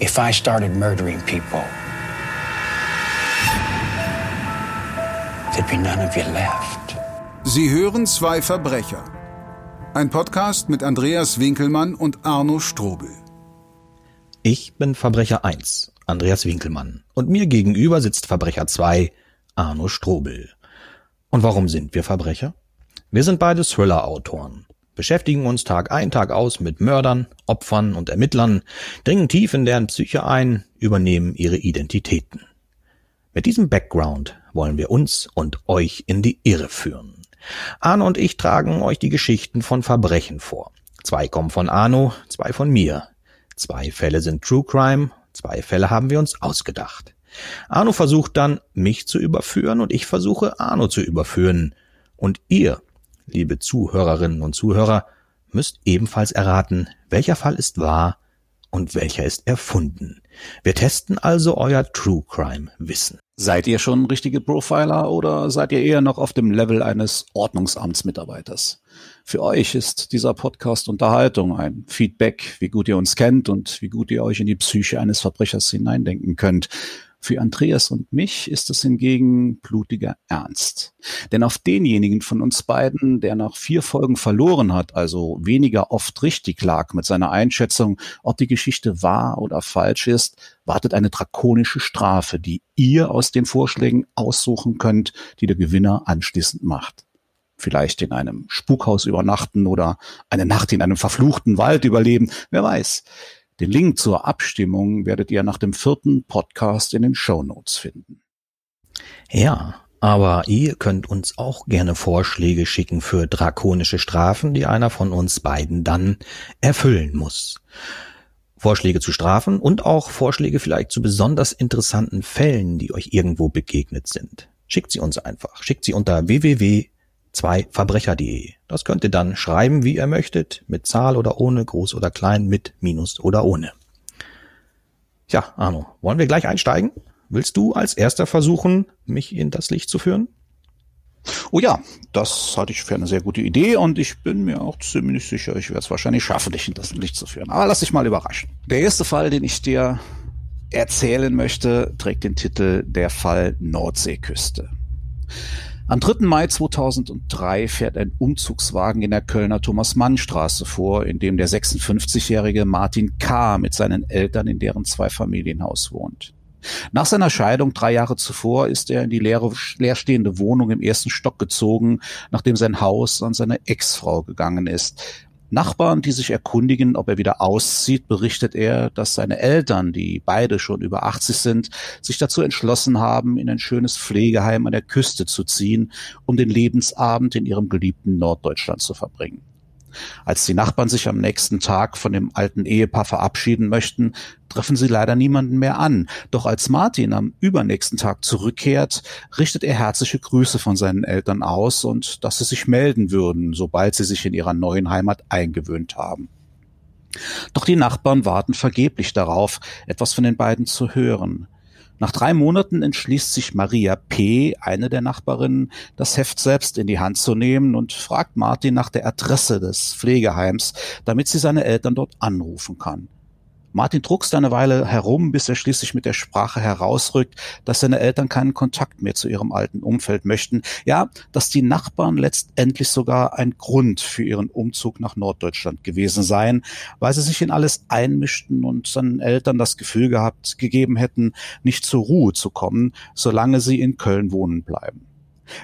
if I started murdering people, there'd be none of you left. Sie hören zwei Verbrecher. Ein Podcast mit Andreas Winkelmann und Arno Strobel. Ich bin Verbrecher 1, Andreas Winkelmann. Und mir gegenüber sitzt Verbrecher 2, Arno Strobel. Und warum sind wir Verbrecher? Wir sind beide Thriller-Autoren, beschäftigen uns Tag ein, Tag aus mit Mördern, Opfern und Ermittlern, dringen tief in deren Psyche ein, übernehmen ihre Identitäten. Mit diesem Background wollen wir uns und euch in die Irre führen. Arno und ich tragen euch die Geschichten von Verbrechen vor. Zwei kommen von Arno, zwei von mir. Zwei Fälle sind True Crime, zwei Fälle haben wir uns ausgedacht. Arno versucht dann, mich zu überführen und ich versuche, Arno zu überführen. Und ihr, liebe Zuhörerinnen und Zuhörer, müsst ebenfalls erraten, welcher Fall ist wahr und welcher ist erfunden. Wir testen also euer True Crime Wissen. Seid ihr schon richtige Profiler oder seid ihr eher noch auf dem Level eines Ordnungsamtsmitarbeiters? Für euch ist dieser Podcast Unterhaltung, ein Feedback, wie gut ihr uns kennt und wie gut ihr euch in die Psyche eines Verbrechers hineindenken könnt. Für Andreas und mich ist es hingegen blutiger Ernst. Denn auf denjenigen von uns beiden, der nach vier Folgen verloren hat, also weniger oft richtig lag mit seiner Einschätzung, ob die Geschichte wahr oder falsch ist, wartet eine drakonische Strafe, die ihr aus den Vorschlägen aussuchen könnt, die der Gewinner anschließend macht vielleicht in einem Spukhaus übernachten oder eine Nacht in einem verfluchten Wald überleben, wer weiß. Den Link zur Abstimmung werdet ihr nach dem vierten Podcast in den Show Notes finden. Ja, aber ihr könnt uns auch gerne Vorschläge schicken für drakonische Strafen, die einer von uns beiden dann erfüllen muss. Vorschläge zu Strafen und auch Vorschläge vielleicht zu besonders interessanten Fällen, die euch irgendwo begegnet sind. Schickt sie uns einfach. Schickt sie unter www 2verbrecher.de. Das könnt ihr dann schreiben, wie ihr möchtet, mit Zahl oder ohne, groß oder klein, mit Minus oder ohne. Ja, Arno, wollen wir gleich einsteigen? Willst du als erster versuchen, mich in das Licht zu führen? Oh ja, das halte ich für eine sehr gute Idee und ich bin mir auch ziemlich sicher, ich werde es wahrscheinlich schaffen, dich in das Licht zu führen. Aber lass dich mal überraschen. Der erste Fall, den ich dir erzählen möchte, trägt den Titel Der Fall Nordseeküste. Am 3. Mai 2003 fährt ein Umzugswagen in der Kölner Thomas-Mann-Straße vor, in dem der 56-jährige Martin K. mit seinen Eltern in deren Zweifamilienhaus wohnt. Nach seiner Scheidung drei Jahre zuvor ist er in die leere, leerstehende Wohnung im ersten Stock gezogen, nachdem sein Haus an seine Ex-Frau gegangen ist. Nachbarn, die sich erkundigen, ob er wieder auszieht, berichtet er, dass seine Eltern, die beide schon über 80 sind, sich dazu entschlossen haben, in ein schönes Pflegeheim an der Küste zu ziehen, um den Lebensabend in ihrem geliebten Norddeutschland zu verbringen. Als die Nachbarn sich am nächsten Tag von dem alten Ehepaar verabschieden möchten, treffen sie leider niemanden mehr an. Doch als Martin am übernächsten Tag zurückkehrt, richtet er herzliche Grüße von seinen Eltern aus und dass sie sich melden würden, sobald sie sich in ihrer neuen Heimat eingewöhnt haben. Doch die Nachbarn warten vergeblich darauf, etwas von den beiden zu hören. Nach drei Monaten entschließt sich Maria P., eine der Nachbarinnen, das Heft selbst in die Hand zu nehmen und fragt Martin nach der Adresse des Pflegeheims, damit sie seine Eltern dort anrufen kann. Martin druckst eine Weile herum, bis er schließlich mit der Sprache herausrückt, dass seine Eltern keinen Kontakt mehr zu ihrem alten Umfeld möchten. Ja, dass die Nachbarn letztendlich sogar ein Grund für ihren Umzug nach Norddeutschland gewesen seien, weil sie sich in alles einmischten und seinen Eltern das Gefühl gehabt, gegeben hätten, nicht zur Ruhe zu kommen, solange sie in Köln wohnen bleiben.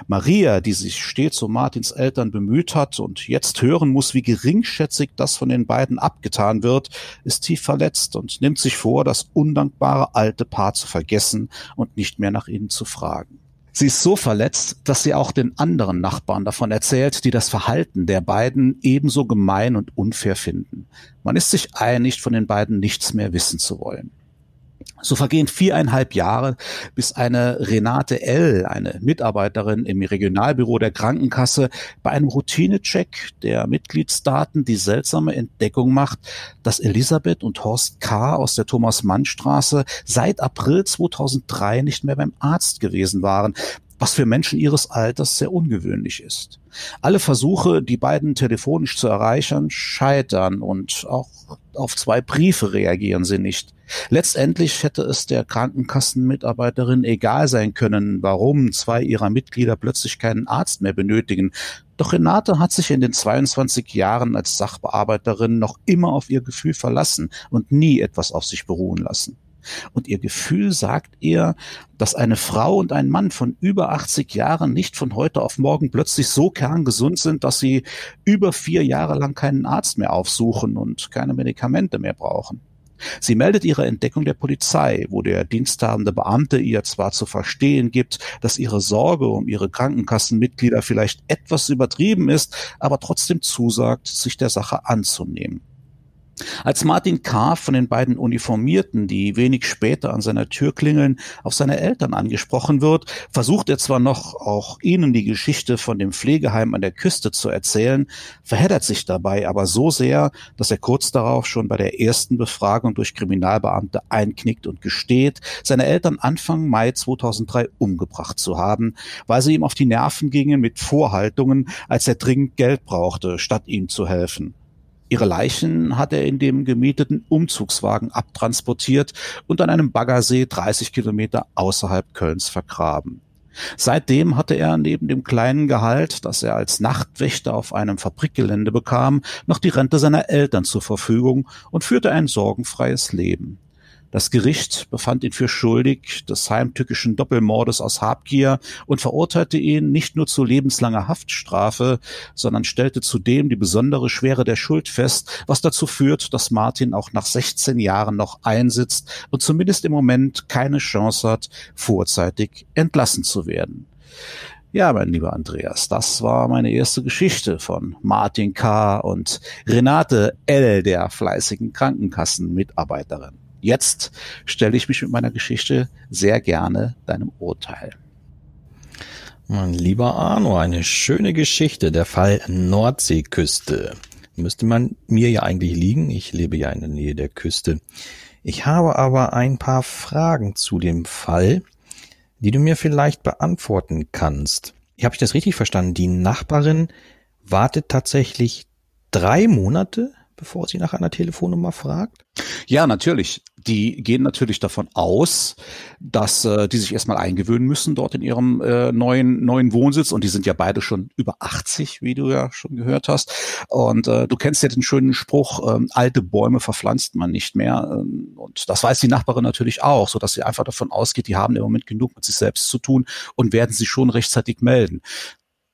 Maria, die sich stets um Martins Eltern bemüht hat und jetzt hören muss, wie geringschätzig das von den beiden abgetan wird, ist tief verletzt und nimmt sich vor, das undankbare alte Paar zu vergessen und nicht mehr nach ihnen zu fragen. Sie ist so verletzt, dass sie auch den anderen Nachbarn davon erzählt, die das Verhalten der beiden ebenso gemein und unfair finden. Man ist sich einig, von den beiden nichts mehr wissen zu wollen. So vergehen viereinhalb Jahre, bis eine Renate L., eine Mitarbeiterin im Regionalbüro der Krankenkasse, bei einem Routinecheck der Mitgliedsdaten die seltsame Entdeckung macht, dass Elisabeth und Horst K. aus der Thomas-Mann-Straße seit April 2003 nicht mehr beim Arzt gewesen waren. Was für Menschen ihres Alters sehr ungewöhnlich ist. Alle Versuche, die beiden telefonisch zu erreichen, scheitern und auch auf zwei Briefe reagieren sie nicht. Letztendlich hätte es der Krankenkassenmitarbeiterin egal sein können, warum zwei ihrer Mitglieder plötzlich keinen Arzt mehr benötigen. Doch Renate hat sich in den 22 Jahren als Sachbearbeiterin noch immer auf ihr Gefühl verlassen und nie etwas auf sich beruhen lassen. Und ihr Gefühl sagt ihr, dass eine Frau und ein Mann von über 80 Jahren nicht von heute auf morgen plötzlich so kerngesund sind, dass sie über vier Jahre lang keinen Arzt mehr aufsuchen und keine Medikamente mehr brauchen. Sie meldet ihre Entdeckung der Polizei, wo der diensthabende Beamte ihr zwar zu verstehen gibt, dass ihre Sorge um ihre Krankenkassenmitglieder vielleicht etwas übertrieben ist, aber trotzdem zusagt, sich der Sache anzunehmen. Als Martin K. von den beiden Uniformierten, die wenig später an seiner Tür klingeln, auf seine Eltern angesprochen wird, versucht er zwar noch, auch ihnen die Geschichte von dem Pflegeheim an der Küste zu erzählen, verheddert sich dabei aber so sehr, dass er kurz darauf schon bei der ersten Befragung durch Kriminalbeamte einknickt und gesteht, seine Eltern Anfang Mai 2003 umgebracht zu haben, weil sie ihm auf die Nerven gingen mit Vorhaltungen, als er dringend Geld brauchte, statt ihm zu helfen. Ihre Leichen hat er in dem gemieteten Umzugswagen abtransportiert und an einem Baggersee 30 Kilometer außerhalb Kölns vergraben. Seitdem hatte er neben dem kleinen Gehalt, das er als Nachtwächter auf einem Fabrikgelände bekam, noch die Rente seiner Eltern zur Verfügung und führte ein sorgenfreies Leben. Das Gericht befand ihn für schuldig des heimtückischen Doppelmordes aus Habgier und verurteilte ihn nicht nur zu lebenslanger Haftstrafe, sondern stellte zudem die besondere Schwere der Schuld fest, was dazu führt, dass Martin auch nach 16 Jahren noch einsitzt und zumindest im Moment keine Chance hat, vorzeitig entlassen zu werden. Ja, mein lieber Andreas, das war meine erste Geschichte von Martin K. und Renate L., der fleißigen Krankenkassenmitarbeiterin. Jetzt stelle ich mich mit meiner Geschichte sehr gerne deinem Urteil. Mein lieber Arno, eine schöne Geschichte, der Fall Nordseeküste. Müsste man mir ja eigentlich liegen, ich lebe ja in der Nähe der Küste. Ich habe aber ein paar Fragen zu dem Fall, die du mir vielleicht beantworten kannst. Habe ich das richtig verstanden? Die Nachbarin wartet tatsächlich drei Monate, bevor sie nach einer Telefonnummer fragt? Ja, natürlich. Die gehen natürlich davon aus, dass äh, die sich erstmal eingewöhnen müssen dort in ihrem äh, neuen neuen Wohnsitz und die sind ja beide schon über 80, wie du ja schon gehört hast. Und äh, du kennst ja den schönen Spruch: äh, alte Bäume verpflanzt man nicht mehr. Ähm, und das weiß die Nachbarin natürlich auch, so dass sie einfach davon ausgeht, die haben im Moment genug mit sich selbst zu tun und werden sie schon rechtzeitig melden,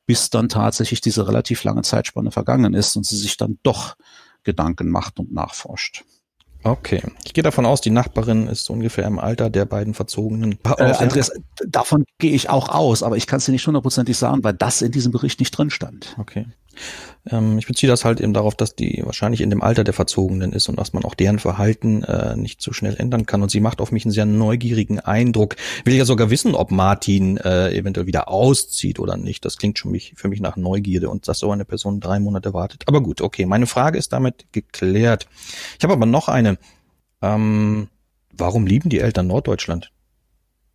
bis dann tatsächlich diese relativ lange Zeitspanne vergangen ist und sie sich dann doch Gedanken macht und nachforscht. Okay. Ich gehe davon aus, die Nachbarin ist ungefähr im Alter der beiden Verzogenen. Äh, Andreas, davon gehe ich auch aus, aber ich kann es dir nicht hundertprozentig sagen, weil das in diesem Bericht nicht drin stand. Okay. Ähm, ich beziehe das halt eben darauf, dass die wahrscheinlich in dem Alter der Verzogenen ist und dass man auch deren Verhalten äh, nicht so schnell ändern kann. Und sie macht auf mich einen sehr neugierigen Eindruck. Will ja sogar wissen, ob Martin äh, eventuell wieder auszieht oder nicht. Das klingt schon mich, für mich nach Neugierde und dass so eine Person drei Monate wartet. Aber gut, okay, meine Frage ist damit geklärt. Ich habe aber noch eine. Ähm, warum lieben die Eltern Norddeutschland?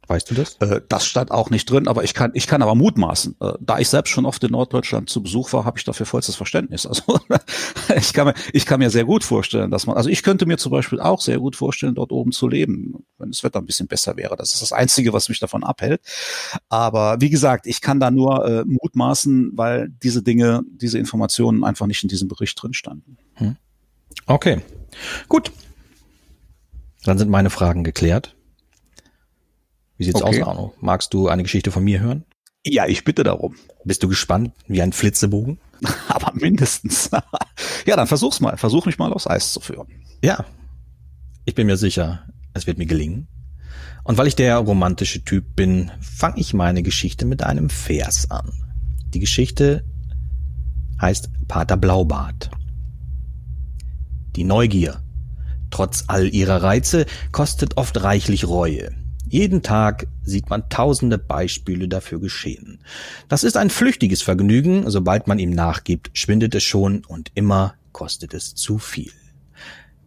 Weißt du das? Äh, das stand auch nicht drin, aber ich kann, ich kann aber mutmaßen. Äh, da ich selbst schon oft in Norddeutschland zu Besuch war, habe ich dafür vollstes Verständnis. Also ich kann mir, ich kann mir sehr gut vorstellen, dass man, also ich könnte mir zum Beispiel auch sehr gut vorstellen, dort oben zu leben, wenn das Wetter ein bisschen besser wäre. Das ist das Einzige, was mich davon abhält. Aber wie gesagt, ich kann da nur äh, mutmaßen, weil diese Dinge, diese Informationen einfach nicht in diesem Bericht drin standen. Hm. Okay, gut. Dann sind meine Fragen geklärt. Wie sieht's okay. aus, Arno? Magst du eine Geschichte von mir hören? Ja, ich bitte darum. Bist du gespannt wie ein Flitzebogen? Aber mindestens. ja, dann versuch's mal. Versuch mich mal aufs Eis zu führen. Ja. Ich bin mir sicher, es wird mir gelingen. Und weil ich der romantische Typ bin, fange ich meine Geschichte mit einem Vers an. Die Geschichte heißt Pater Blaubart. Die Neugier, trotz all ihrer Reize, kostet oft reichlich Reue. Jeden Tag sieht man tausende Beispiele dafür geschehen. Das ist ein flüchtiges Vergnügen, sobald man ihm nachgibt, schwindet es schon und immer kostet es zu viel.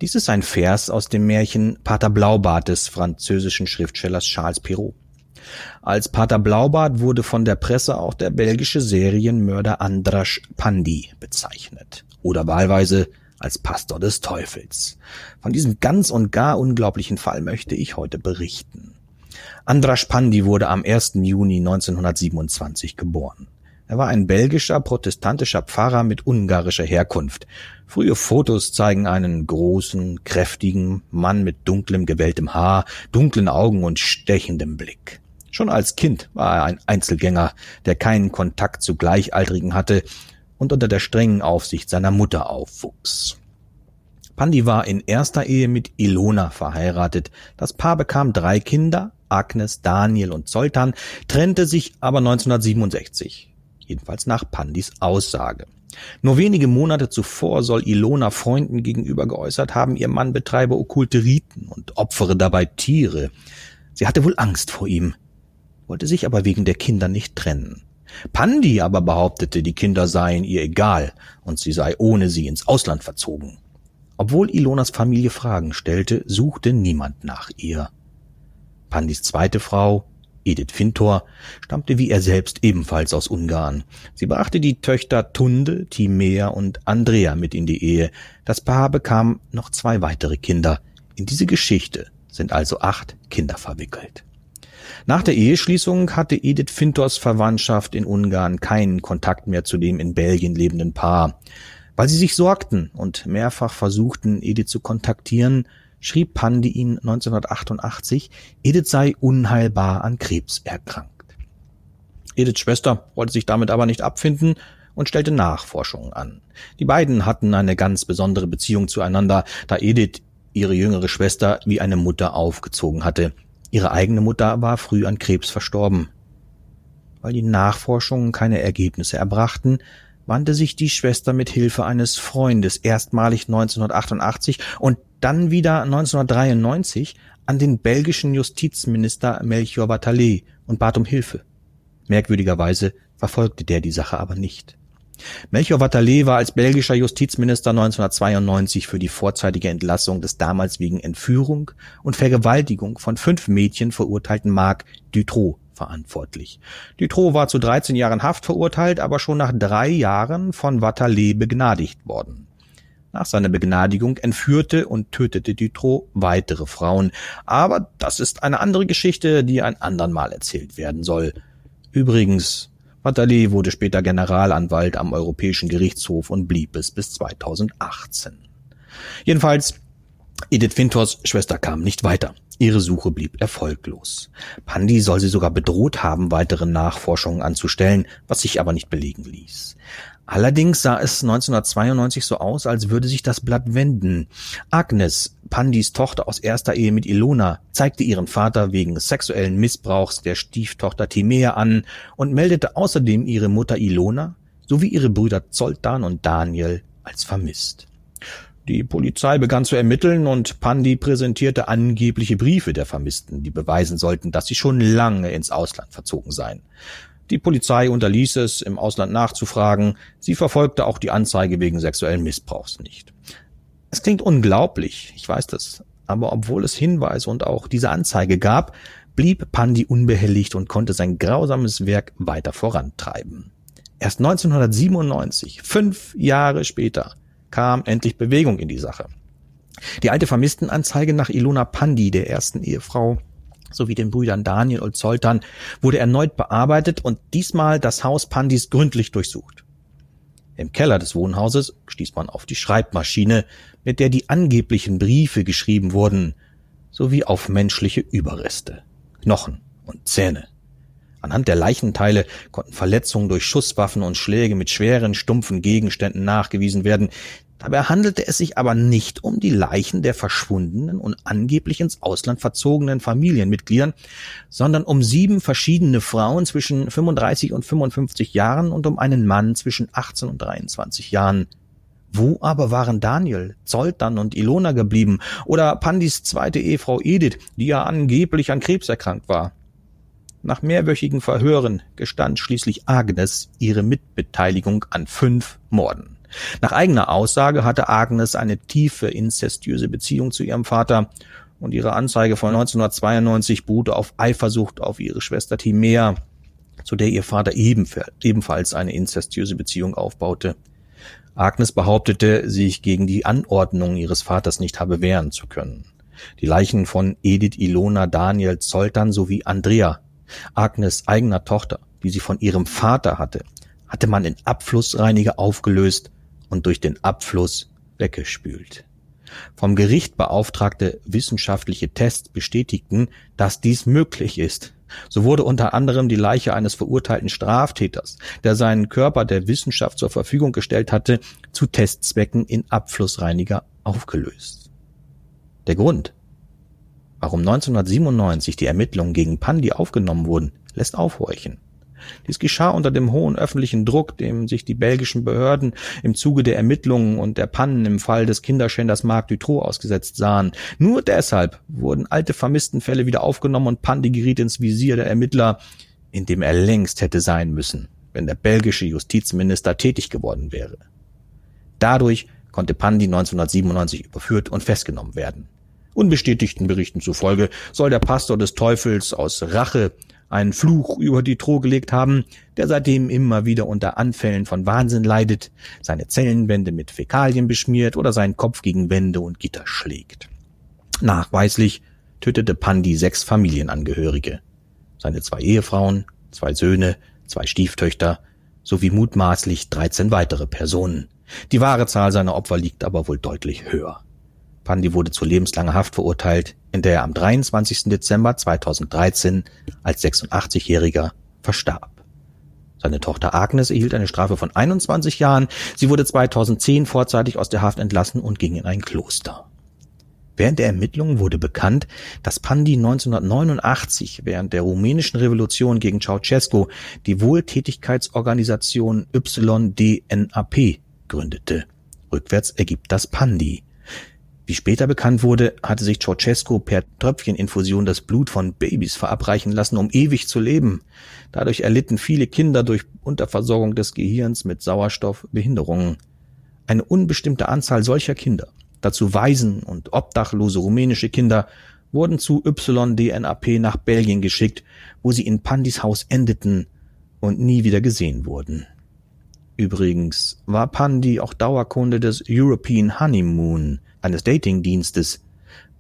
Dies ist ein Vers aus dem Märchen Pater Blaubart des französischen Schriftstellers Charles Perrault. Als Pater Blaubart wurde von der Presse auch der belgische Serienmörder Andras Pandi bezeichnet. Oder wahlweise als Pastor des Teufels. Von diesem ganz und gar unglaublichen Fall möchte ich heute berichten. Andras Pandi wurde am 1. Juni 1927 geboren. Er war ein belgischer protestantischer Pfarrer mit ungarischer Herkunft. Frühe Fotos zeigen einen großen, kräftigen Mann mit dunklem, gewelltem Haar, dunklen Augen und stechendem Blick. Schon als Kind war er ein Einzelgänger, der keinen Kontakt zu Gleichaltrigen hatte und unter der strengen Aufsicht seiner Mutter aufwuchs. Pandi war in erster Ehe mit Ilona verheiratet. Das Paar bekam drei Kinder, Agnes, Daniel und Zoltan, trennte sich aber 1967. Jedenfalls nach Pandis Aussage. Nur wenige Monate zuvor soll Ilona Freunden gegenüber geäußert haben, ihr Mann betreibe okkulte Riten und opfere dabei Tiere. Sie hatte wohl Angst vor ihm, wollte sich aber wegen der Kinder nicht trennen. Pandi aber behauptete, die Kinder seien ihr egal und sie sei ohne sie ins Ausland verzogen. Obwohl Ilonas Familie Fragen stellte, suchte niemand nach ihr. Pandis zweite Frau, Edith Fintor, stammte wie er selbst ebenfalls aus Ungarn. Sie brachte die Töchter Tunde, Timea und Andrea mit in die Ehe. Das Paar bekam noch zwei weitere Kinder. In diese Geschichte sind also acht Kinder verwickelt. Nach der Eheschließung hatte Edith Fintors Verwandtschaft in Ungarn keinen Kontakt mehr zu dem in Belgien lebenden Paar. Weil sie sich sorgten und mehrfach versuchten, Edith zu kontaktieren, schrieb Pandi ihn 1988, Edith sei unheilbar an Krebs erkrankt. Ediths Schwester wollte sich damit aber nicht abfinden und stellte Nachforschungen an. Die beiden hatten eine ganz besondere Beziehung zueinander, da Edith ihre jüngere Schwester wie eine Mutter aufgezogen hatte. Ihre eigene Mutter war früh an Krebs verstorben. Weil die Nachforschungen keine Ergebnisse erbrachten, wandte sich die Schwester mit Hilfe eines Freundes erstmalig 1988 und dann wieder 1993 an den belgischen Justizminister Melchior Batalet und bat um Hilfe. Merkwürdigerweise verfolgte der die Sache aber nicht. Melchior Wattalet war als belgischer Justizminister 1992 für die vorzeitige Entlassung des damals wegen Entführung und Vergewaltigung von fünf Mädchen verurteilten Marc Dutroux verantwortlich. Dutroux war zu 13 Jahren Haft verurteilt, aber schon nach drei Jahren von Wattalet begnadigt worden. Nach seiner Begnadigung entführte und tötete Dutroux weitere Frauen. Aber das ist eine andere Geschichte, die ein andern Mal erzählt werden soll. Übrigens, Wattalet wurde später Generalanwalt am Europäischen Gerichtshof und blieb es bis 2018. Jedenfalls, Edith Fintors Schwester kam nicht weiter. Ihre Suche blieb erfolglos. Pandi soll sie sogar bedroht haben, weitere Nachforschungen anzustellen, was sich aber nicht belegen ließ. Allerdings sah es 1992 so aus, als würde sich das Blatt wenden. Agnes, Pandis Tochter aus erster Ehe mit Ilona, zeigte ihren Vater wegen sexuellen Missbrauchs der Stieftochter Timea an und meldete außerdem ihre Mutter Ilona sowie ihre Brüder Zoltan und Daniel als vermisst. Die Polizei begann zu ermitteln und Pandi präsentierte angebliche Briefe der Vermissten, die beweisen sollten, dass sie schon lange ins Ausland verzogen seien. Die Polizei unterließ es, im Ausland nachzufragen. Sie verfolgte auch die Anzeige wegen sexuellen Missbrauchs nicht. Es klingt unglaublich, ich weiß das, aber obwohl es Hinweise und auch diese Anzeige gab, blieb Pandi unbehelligt und konnte sein grausames Werk weiter vorantreiben. Erst 1997, fünf Jahre später, kam endlich Bewegung in die Sache. Die alte Vermisstenanzeige nach Ilona Pandi, der ersten Ehefrau, sowie den Brüdern Daniel und Zoltan wurde erneut bearbeitet und diesmal das Haus Pandis gründlich durchsucht. Im Keller des Wohnhauses stieß man auf die Schreibmaschine, mit der die angeblichen Briefe geschrieben wurden, sowie auf menschliche Überreste, Knochen und Zähne. Anhand der Leichenteile konnten Verletzungen durch Schusswaffen und Schläge mit schweren, stumpfen Gegenständen nachgewiesen werden, Dabei handelte es sich aber nicht um die Leichen der verschwundenen und angeblich ins Ausland verzogenen Familienmitgliedern, sondern um sieben verschiedene Frauen zwischen 35 und 55 Jahren und um einen Mann zwischen 18 und 23 Jahren. Wo aber waren Daniel, Zoltan und Ilona geblieben oder Pandis zweite Ehefrau Edith, die ja angeblich an Krebs erkrankt war? Nach mehrwöchigen Verhören gestand schließlich Agnes ihre Mitbeteiligung an fünf Morden. Nach eigener Aussage hatte Agnes eine tiefe inzestiöse Beziehung zu ihrem Vater und ihre Anzeige von 1992 beruhte auf Eifersucht auf ihre Schwester Timea, zu der ihr Vater ebenfalls eine inzestiöse Beziehung aufbaute. Agnes behauptete, sich gegen die Anordnung ihres Vaters nicht habe wehren zu können. Die Leichen von Edith Ilona Daniel Zoltern sowie Andrea, Agnes eigener Tochter, die sie von ihrem Vater hatte, hatte man in Abflussreiniger aufgelöst und durch den Abfluss weggespült. Vom Gericht beauftragte wissenschaftliche Tests bestätigten, dass dies möglich ist. So wurde unter anderem die Leiche eines verurteilten Straftäters, der seinen Körper der Wissenschaft zur Verfügung gestellt hatte, zu Testzwecken in Abflussreiniger aufgelöst. Der Grund, warum 1997 die Ermittlungen gegen Pandi aufgenommen wurden, lässt aufhorchen. Dies geschah unter dem hohen öffentlichen Druck, dem sich die belgischen Behörden im Zuge der Ermittlungen und der Pannen im Fall des Kinderschänders Marc Dutroux ausgesetzt sahen. Nur deshalb wurden alte Vermisstenfälle wieder aufgenommen und Pandi geriet ins Visier der Ermittler, in dem er längst hätte sein müssen, wenn der belgische Justizminister tätig geworden wäre. Dadurch konnte Pandi 1997 überführt und festgenommen werden. Unbestätigten Berichten zufolge soll der Pastor des Teufels aus Rache einen Fluch über die Troh gelegt haben, der seitdem immer wieder unter Anfällen von Wahnsinn leidet, seine Zellenwände mit Fäkalien beschmiert oder seinen Kopf gegen Wände und Gitter schlägt. Nachweislich tötete Pandi sechs Familienangehörige, seine zwei Ehefrauen, zwei Söhne, zwei Stieftöchter sowie mutmaßlich 13 weitere Personen. Die wahre Zahl seiner Opfer liegt aber wohl deutlich höher. Pandi wurde zu lebenslanger Haft verurteilt, in der er am 23. Dezember 2013 als 86-Jähriger verstarb. Seine Tochter Agnes erhielt eine Strafe von 21 Jahren. Sie wurde 2010 vorzeitig aus der Haft entlassen und ging in ein Kloster. Während der Ermittlungen wurde bekannt, dass Pandi 1989 während der rumänischen Revolution gegen Ceausescu die Wohltätigkeitsorganisation YDNAP gründete. Rückwärts ergibt das Pandi. Wie später bekannt wurde, hatte sich Ceausescu per Tröpfcheninfusion das Blut von Babys verabreichen lassen, um ewig zu leben. Dadurch erlitten viele Kinder durch Unterversorgung des Gehirns mit Sauerstoff Behinderungen. Eine unbestimmte Anzahl solcher Kinder, dazu Waisen und obdachlose rumänische Kinder, wurden zu YDNAP nach Belgien geschickt, wo sie in Pandis Haus endeten und nie wieder gesehen wurden. Übrigens war Pandi auch Dauerkunde des European Honeymoon, eines Datingdienstes.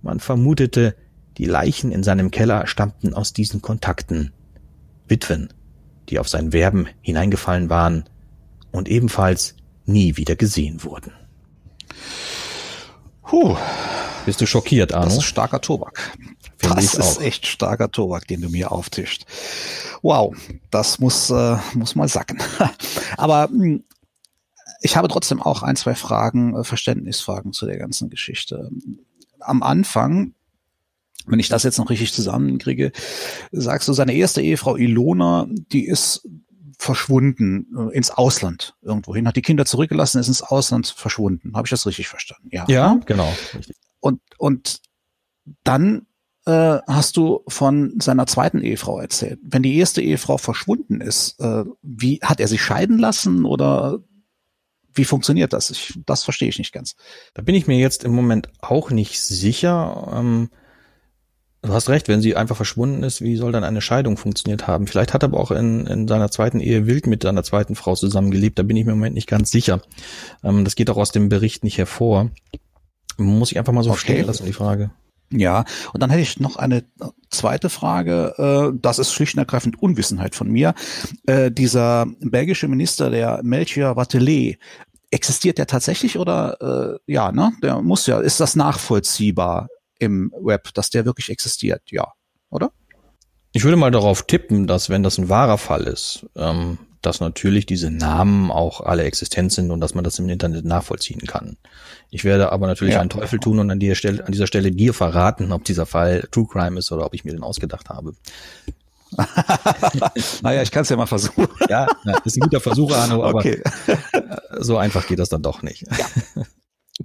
Man vermutete, die Leichen in seinem Keller stammten aus diesen Kontakten. Witwen, die auf sein Werben hineingefallen waren und ebenfalls nie wieder gesehen wurden. Puh. Bist du schockiert, Arno? Das ist starker Tobak. Finde das ich ist auch. echt starker Tobak, den du mir auftischt. Wow, das muss, äh, muss mal sacken. Aber mh, ich habe trotzdem auch ein, zwei Fragen, äh, Verständnisfragen zu der ganzen Geschichte. Am Anfang, wenn ich das jetzt noch richtig zusammenkriege, sagst du, seine erste Ehefrau Ilona, die ist verschwunden äh, ins Ausland irgendwohin, hat die Kinder zurückgelassen, ist ins Ausland verschwunden. Habe ich das richtig verstanden? Ja. Ja, genau. Und, und dann äh, hast du von seiner zweiten Ehefrau erzählt. Wenn die erste Ehefrau verschwunden ist, äh, wie hat er sich scheiden lassen oder wie funktioniert das? Ich, das verstehe ich nicht ganz. Da bin ich mir jetzt im Moment auch nicht sicher. Ähm, du hast recht, wenn sie einfach verschwunden ist, wie soll dann eine Scheidung funktioniert haben? Vielleicht hat er aber auch in, in seiner zweiten Ehe wild mit seiner zweiten Frau zusammengelebt. Da bin ich mir im Moment nicht ganz sicher. Ähm, das geht auch aus dem Bericht nicht hervor. Muss ich einfach mal so Okay. stehen lassen, die Frage. Ja, und dann hätte ich noch eine zweite Frage. Äh, das ist schlicht und ergreifend Unwissenheit von mir. Äh, dieser belgische Minister, der Melchior Watelet, existiert der tatsächlich oder äh, ja, ne? Der muss ja, ist das nachvollziehbar im Web, dass der wirklich existiert? Ja, oder? Ich würde mal darauf tippen, dass wenn das ein wahrer Fall ist, ähm, dass natürlich diese Namen auch alle existent sind und dass man das im Internet nachvollziehen kann. Ich werde aber natürlich Ja. einen Teufel tun und an dieser Stelle, an dieser Stelle dir verraten, ob dieser Fall True Crime ist oder ob ich mir den ausgedacht habe. naja, ich kann es ja mal versuchen. Ja, ja, ist ein guter Versuch, Arno, aber Okay. so einfach geht das dann doch nicht.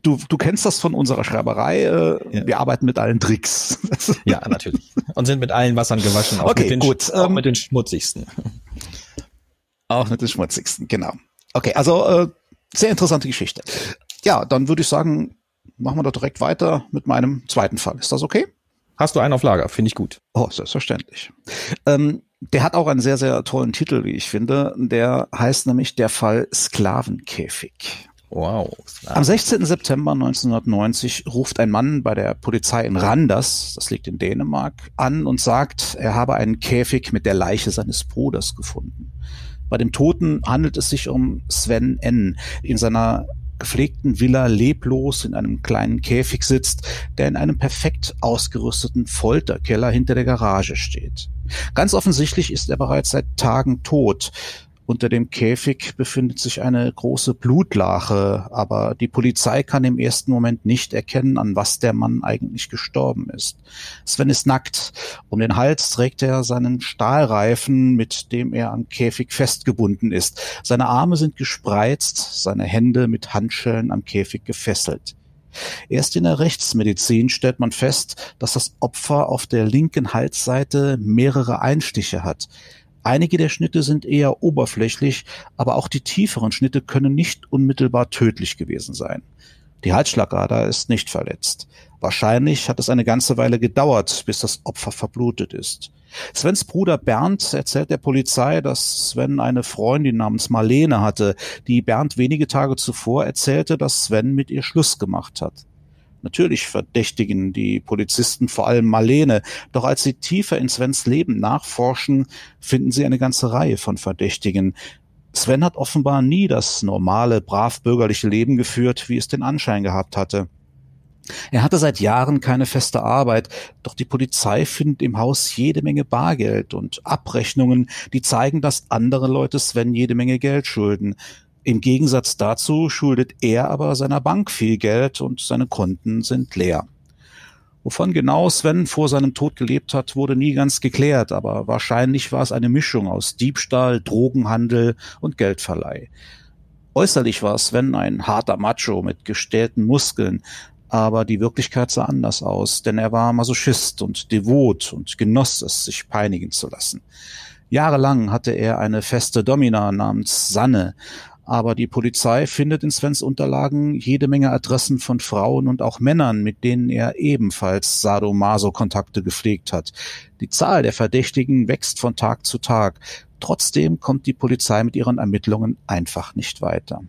Du, du kennst das von unserer Schreiberei. Äh, Ja. Wir arbeiten mit allen Tricks. Ja, natürlich. Und sind mit allen Wassern gewaschen, auch, Okay, mit, den, gut, auch ähm, mit den schmutzigsten. Auch nicht den schmutzigsten, genau. Okay, also äh, sehr interessante Geschichte. Ja, dann würde ich sagen, machen wir doch direkt weiter mit meinem zweiten Fall. Ist das okay? Hast du einen auf Lager? Finde ich gut. Oh, selbstverständlich. Ähm, der hat auch einen sehr, sehr tollen Titel, wie ich finde. Der heißt nämlich Der Fall Sklavenkäfig. Wow. Am 16. September 1990 ruft ein Mann bei der Polizei in Randers, das liegt in Dänemark, an und sagt, er habe einen Käfig mit der Leiche seines Bruders gefunden. Bei dem Toten handelt es sich um Sven N. In seiner gepflegten Villa leblos in einem kleinen Käfig sitzt, der in einem perfekt ausgerüsteten Folterkeller hinter der Garage steht. Ganz offensichtlich ist er bereits seit Tagen tot. Unter dem Käfig befindet sich eine große Blutlache, aber die Polizei kann im ersten Moment nicht erkennen, an was der Mann eigentlich gestorben ist. Sven ist nackt. Um den Hals trägt er seinen Stahlreifen, mit dem er am Käfig festgebunden ist. Seine Arme sind gespreizt, seine Hände mit Handschellen am Käfig gefesselt. Erst in der Rechtsmedizin stellt man fest, dass das Opfer auf der linken Halsseite mehrere Einstiche hat. Einige der Schnitte sind eher oberflächlich, aber auch die tieferen Schnitte können nicht unmittelbar tödlich gewesen sein. Die Halsschlagader ist nicht verletzt. Wahrscheinlich hat es eine ganze Weile gedauert, bis das Opfer verblutet ist. Svens Bruder Bernd erzählt der Polizei, dass Sven eine Freundin namens Marlene hatte, die Bernd wenige Tage zuvor erzählte, dass Sven mit ihr Schluss gemacht hat. Natürlich verdächtigen die Polizisten vor allem Marlene, doch als sie tiefer in Svens Leben nachforschen, finden sie eine ganze Reihe von Verdächtigen. Sven hat offenbar nie das normale, brav bürgerliche Leben geführt, wie es den Anschein gehabt hatte. Er hatte seit Jahren keine feste Arbeit, doch die Polizei findet im Haus jede Menge Bargeld und Abrechnungen, die zeigen, dass andere Leute Sven jede Menge Geld schulden. Im Gegensatz dazu schuldet er aber seiner Bank viel Geld und seine Konten sind leer. Wovon genau Sven vor seinem Tod gelebt hat, wurde nie ganz geklärt, aber wahrscheinlich war es eine Mischung aus Diebstahl, Drogenhandel und Geldverleih. Äußerlich war Sven ein harter Macho mit gestählten Muskeln, aber die Wirklichkeit sah anders aus, denn er war Masochist und devot und genoss es, sich peinigen zu lassen. Jahrelang hatte er eine feste Domina namens Sanne, aber die Polizei findet in Svens Unterlagen jede Menge Adressen von Frauen und auch Männern, mit denen er ebenfalls Sadomaso-Kontakte gepflegt hat. Die Zahl der Verdächtigen wächst von Tag zu Tag. Trotzdem kommt die Polizei mit ihren Ermittlungen einfach nicht weiter.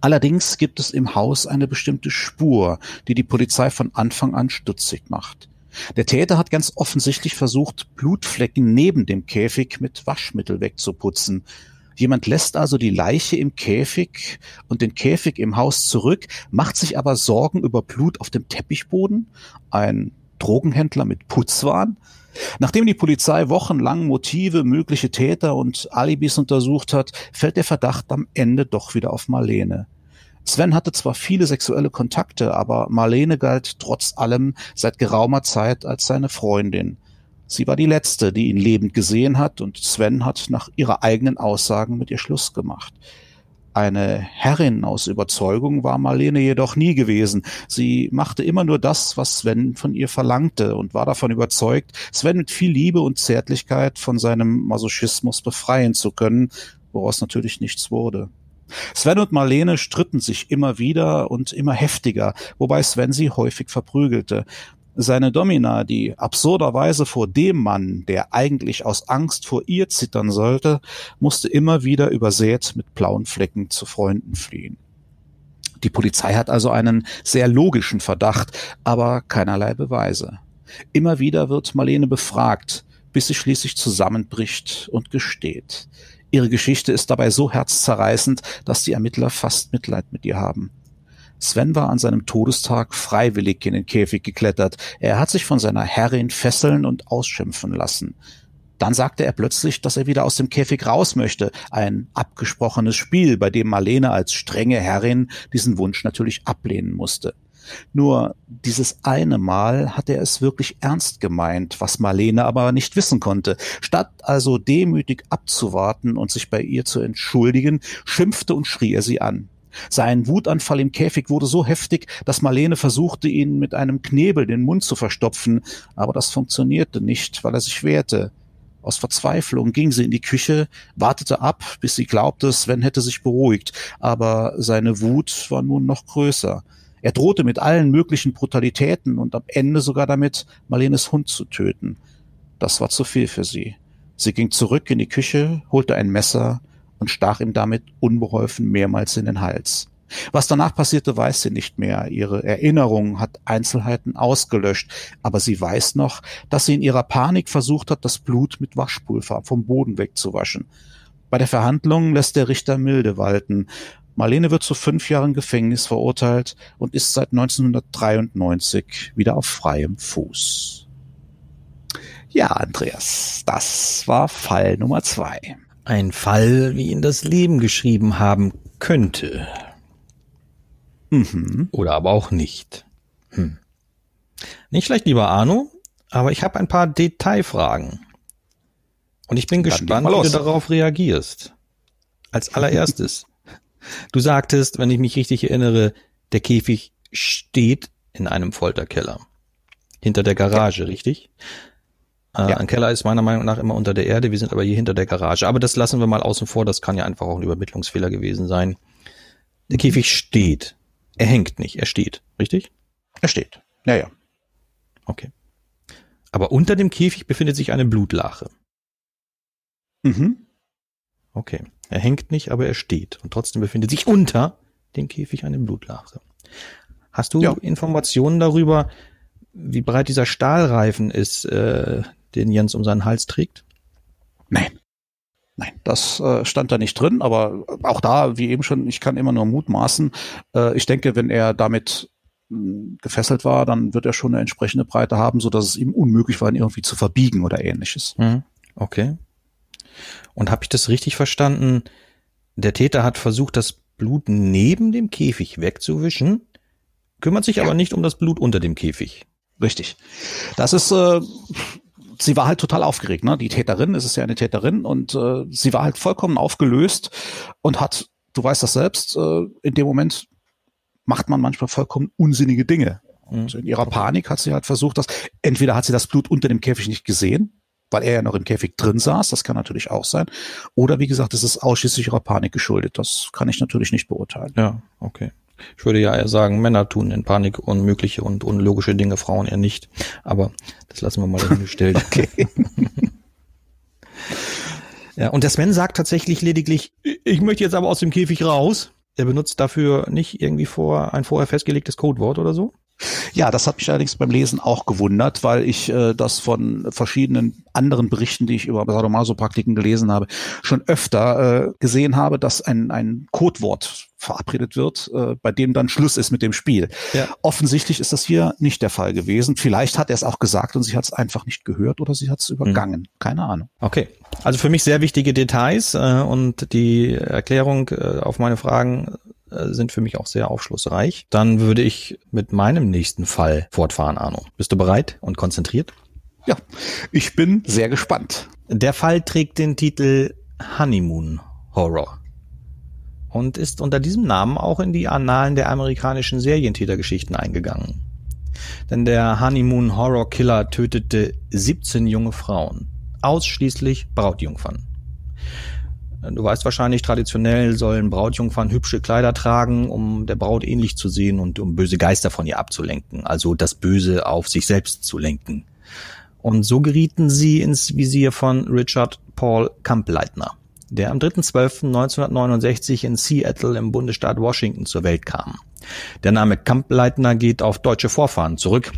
Allerdings gibt es im Haus eine bestimmte Spur, die die Polizei von Anfang an stutzig macht. Der Täter hat ganz offensichtlich versucht, Blutflecken neben dem Käfig mit Waschmittel wegzuputzen. Jemand lässt also die Leiche im Käfig und den Käfig im Haus zurück, macht sich aber Sorgen über Blut auf dem Teppichboden. Ein Drogenhändler mit Putzwahn. Nachdem die Polizei wochenlang Motive, mögliche Täter und Alibis untersucht hat, fällt der Verdacht am Ende doch wieder auf Marlene. Sven hatte zwar viele sexuelle Kontakte, aber Marlene galt trotz allem seit geraumer Zeit als seine Freundin. Sie war die letzte, die ihn lebend gesehen hat, und Sven hat nach ihrer eigenen Aussagen mit ihr Schluss gemacht. Eine Herrin aus Überzeugung war Marlene jedoch nie gewesen. Sie machte immer nur das, was Sven von ihr verlangte und war davon überzeugt, Sven mit viel Liebe und Zärtlichkeit von seinem Masochismus befreien zu können, woraus natürlich nichts wurde. Sven und Marlene stritten sich immer wieder und immer heftiger, wobei Sven sie häufig verprügelte. Seine Domina, die absurderweise vor dem Mann, der eigentlich aus Angst vor ihr zittern sollte, musste immer wieder übersät mit blauen Flecken zu Freunden fliehen. Die Polizei hat also einen sehr logischen Verdacht, aber keinerlei Beweise. Immer wieder wird Marlene befragt, bis sie schließlich zusammenbricht und gesteht. Ihre Geschichte ist dabei so herzzerreißend, dass die Ermittler fast Mitleid mit ihr haben. Sven war an seinem Todestag freiwillig in den Käfig geklettert. Er hat sich von seiner Herrin fesseln und ausschimpfen lassen. Dann sagte er plötzlich, dass er wieder aus dem Käfig raus möchte. Ein abgesprochenes Spiel, bei dem Marlene als strenge Herrin diesen Wunsch natürlich ablehnen musste. Nur dieses eine Mal hat er es wirklich ernst gemeint, was Marlene aber nicht wissen konnte. Statt also demütig abzuwarten und sich bei ihr zu entschuldigen, schimpfte und schrie er sie an. Sein Wutanfall im Käfig wurde so heftig, dass Marlene versuchte, ihn mit einem Knebel den Mund zu verstopfen, aber das funktionierte nicht, weil er sich wehrte. Aus Verzweiflung ging sie in die Küche, wartete ab, bis sie glaubte, Sven hätte sich beruhigt, aber seine Wut war nun noch größer. Er drohte mit allen möglichen Brutalitäten und am Ende sogar damit, Marlenes Hund zu töten. Das war zu viel für sie. Sie ging zurück in die Küche, holte ein Messer und stach ihm damit unbeholfen mehrmals in den Hals. Was danach passierte, weiß sie nicht mehr. Ihre Erinnerung hat Einzelheiten ausgelöscht, aber sie weiß noch, dass sie in ihrer Panik versucht hat, das Blut mit Waschpulver vom Boden wegzuwaschen. Bei der Verhandlung lässt der Richter milde walten. Marlene wird zu fünf Jahren Gefängnis verurteilt und ist seit 1993 wieder auf freiem Fuß. Ja, Andreas, das war Fall Nummer zwei. Ein Fall, wie ihn das Leben geschrieben haben könnte. Mhm. Oder aber auch nicht. Hm. Nicht schlecht, lieber Arno, aber ich habe ein paar Detailfragen. Und ich bin Dann gespannt, wie du darauf reagierst. Als allererstes. du sagtest, wenn ich mich richtig erinnere, der Käfig steht in einem Folterkeller. Hinter der Garage, richtig? Äh, Ja. Ein Keller ist meiner Meinung nach immer unter der Erde, wir sind aber hier hinter der Garage. Aber das lassen wir mal außen vor, das kann ja einfach auch ein Übermittlungsfehler gewesen sein. Der Käfig steht. Er hängt nicht, er steht, richtig? Er steht. Ja, ja. Okay. Aber unter dem Käfig befindet sich eine Blutlache. Mhm. Okay. Er hängt nicht, aber er steht. Und trotzdem befindet sich unter dem Käfig eine Blutlache. Hast du Ja. Informationen darüber, wie breit dieser Stahlreifen ist, äh, den Jens um seinen Hals trägt? Nein. Nein, das äh, stand da nicht drin, aber auch da, wie eben schon, ich kann immer nur mutmaßen. Äh, ich denke, wenn er damit mh, gefesselt war, dann wird er schon eine entsprechende Breite haben, so dass es ihm unmöglich war, ihn irgendwie zu verbiegen oder ähnliches. Mhm. Okay. Und habe ich das richtig verstanden? Der Täter hat versucht, das Blut neben dem Käfig wegzuwischen, kümmert sich aber nicht um das Blut unter dem Käfig. Richtig. Das ist, äh, sie war halt total aufgeregt, ne? Die Täterin, es ist ja eine Täterin und äh, sie war halt vollkommen aufgelöst und hat, du weißt das selbst, äh, in dem Moment macht man manchmal vollkommen unsinnige Dinge. Und in ihrer Panik hat sie halt versucht, dass entweder hat sie das Blut unter dem Käfig nicht gesehen, weil er ja noch im Käfig drin saß, das kann natürlich auch sein, oder wie gesagt, es ist ausschließlich ihrer Panik geschuldet. Das kann ich natürlich nicht beurteilen. Ja, okay. Ich würde ja eher sagen, Männer tun in Panik unmögliche und unlogische Dinge, Frauen eher nicht. Aber das lassen wir mal dahingestellt. Okay. Ja, und der Sven sagt tatsächlich lediglich, ich möchte jetzt aber aus dem Käfig raus. Er benutzt dafür nicht irgendwie vor ein vorher festgelegtes Codewort oder so. Ja, das hat mich allerdings beim Lesen auch gewundert, weil ich äh, das von verschiedenen anderen Berichten, die ich über Sadomaso-Praktiken gelesen habe, schon öfter äh, gesehen habe, dass ein, ein Codewort verabredet wird, äh, bei dem dann Schluss ist mit dem Spiel. Ja. Offensichtlich ist das hier nicht der Fall gewesen. Vielleicht hat er es auch gesagt und sie hat es einfach nicht gehört oder sie hat es übergangen. Keine Ahnung. Okay. Also für mich sehr wichtige Details äh, und die Erklärung äh, auf meine Fragen sind für mich auch sehr aufschlussreich. Dann würde ich mit meinem nächsten Fall fortfahren, Arno. Bist du bereit und konzentriert? Ja, ich bin sehr gespannt. Der Fall trägt den Titel Honeymoon Horror und ist unter diesem Namen auch in die Annalen der amerikanischen Serientätergeschichten eingegangen. Denn der Honeymoon Horror Killer tötete 17 junge Frauen, ausschließlich Brautjungfern. Du weißt wahrscheinlich, traditionell sollen Brautjungfern hübsche Kleider tragen, um der Braut ähnlich zu sehen und um böse Geister von ihr abzulenken, also das Böse auf sich selbst zu lenken. Und so gerieten sie ins Visier von Richard Paul Kampleitner, der am 3.12.1969 in Seattle im Bundesstaat Washington zur Welt kam. Der Name Kampleitner geht auf deutsche Vorfahren zurück.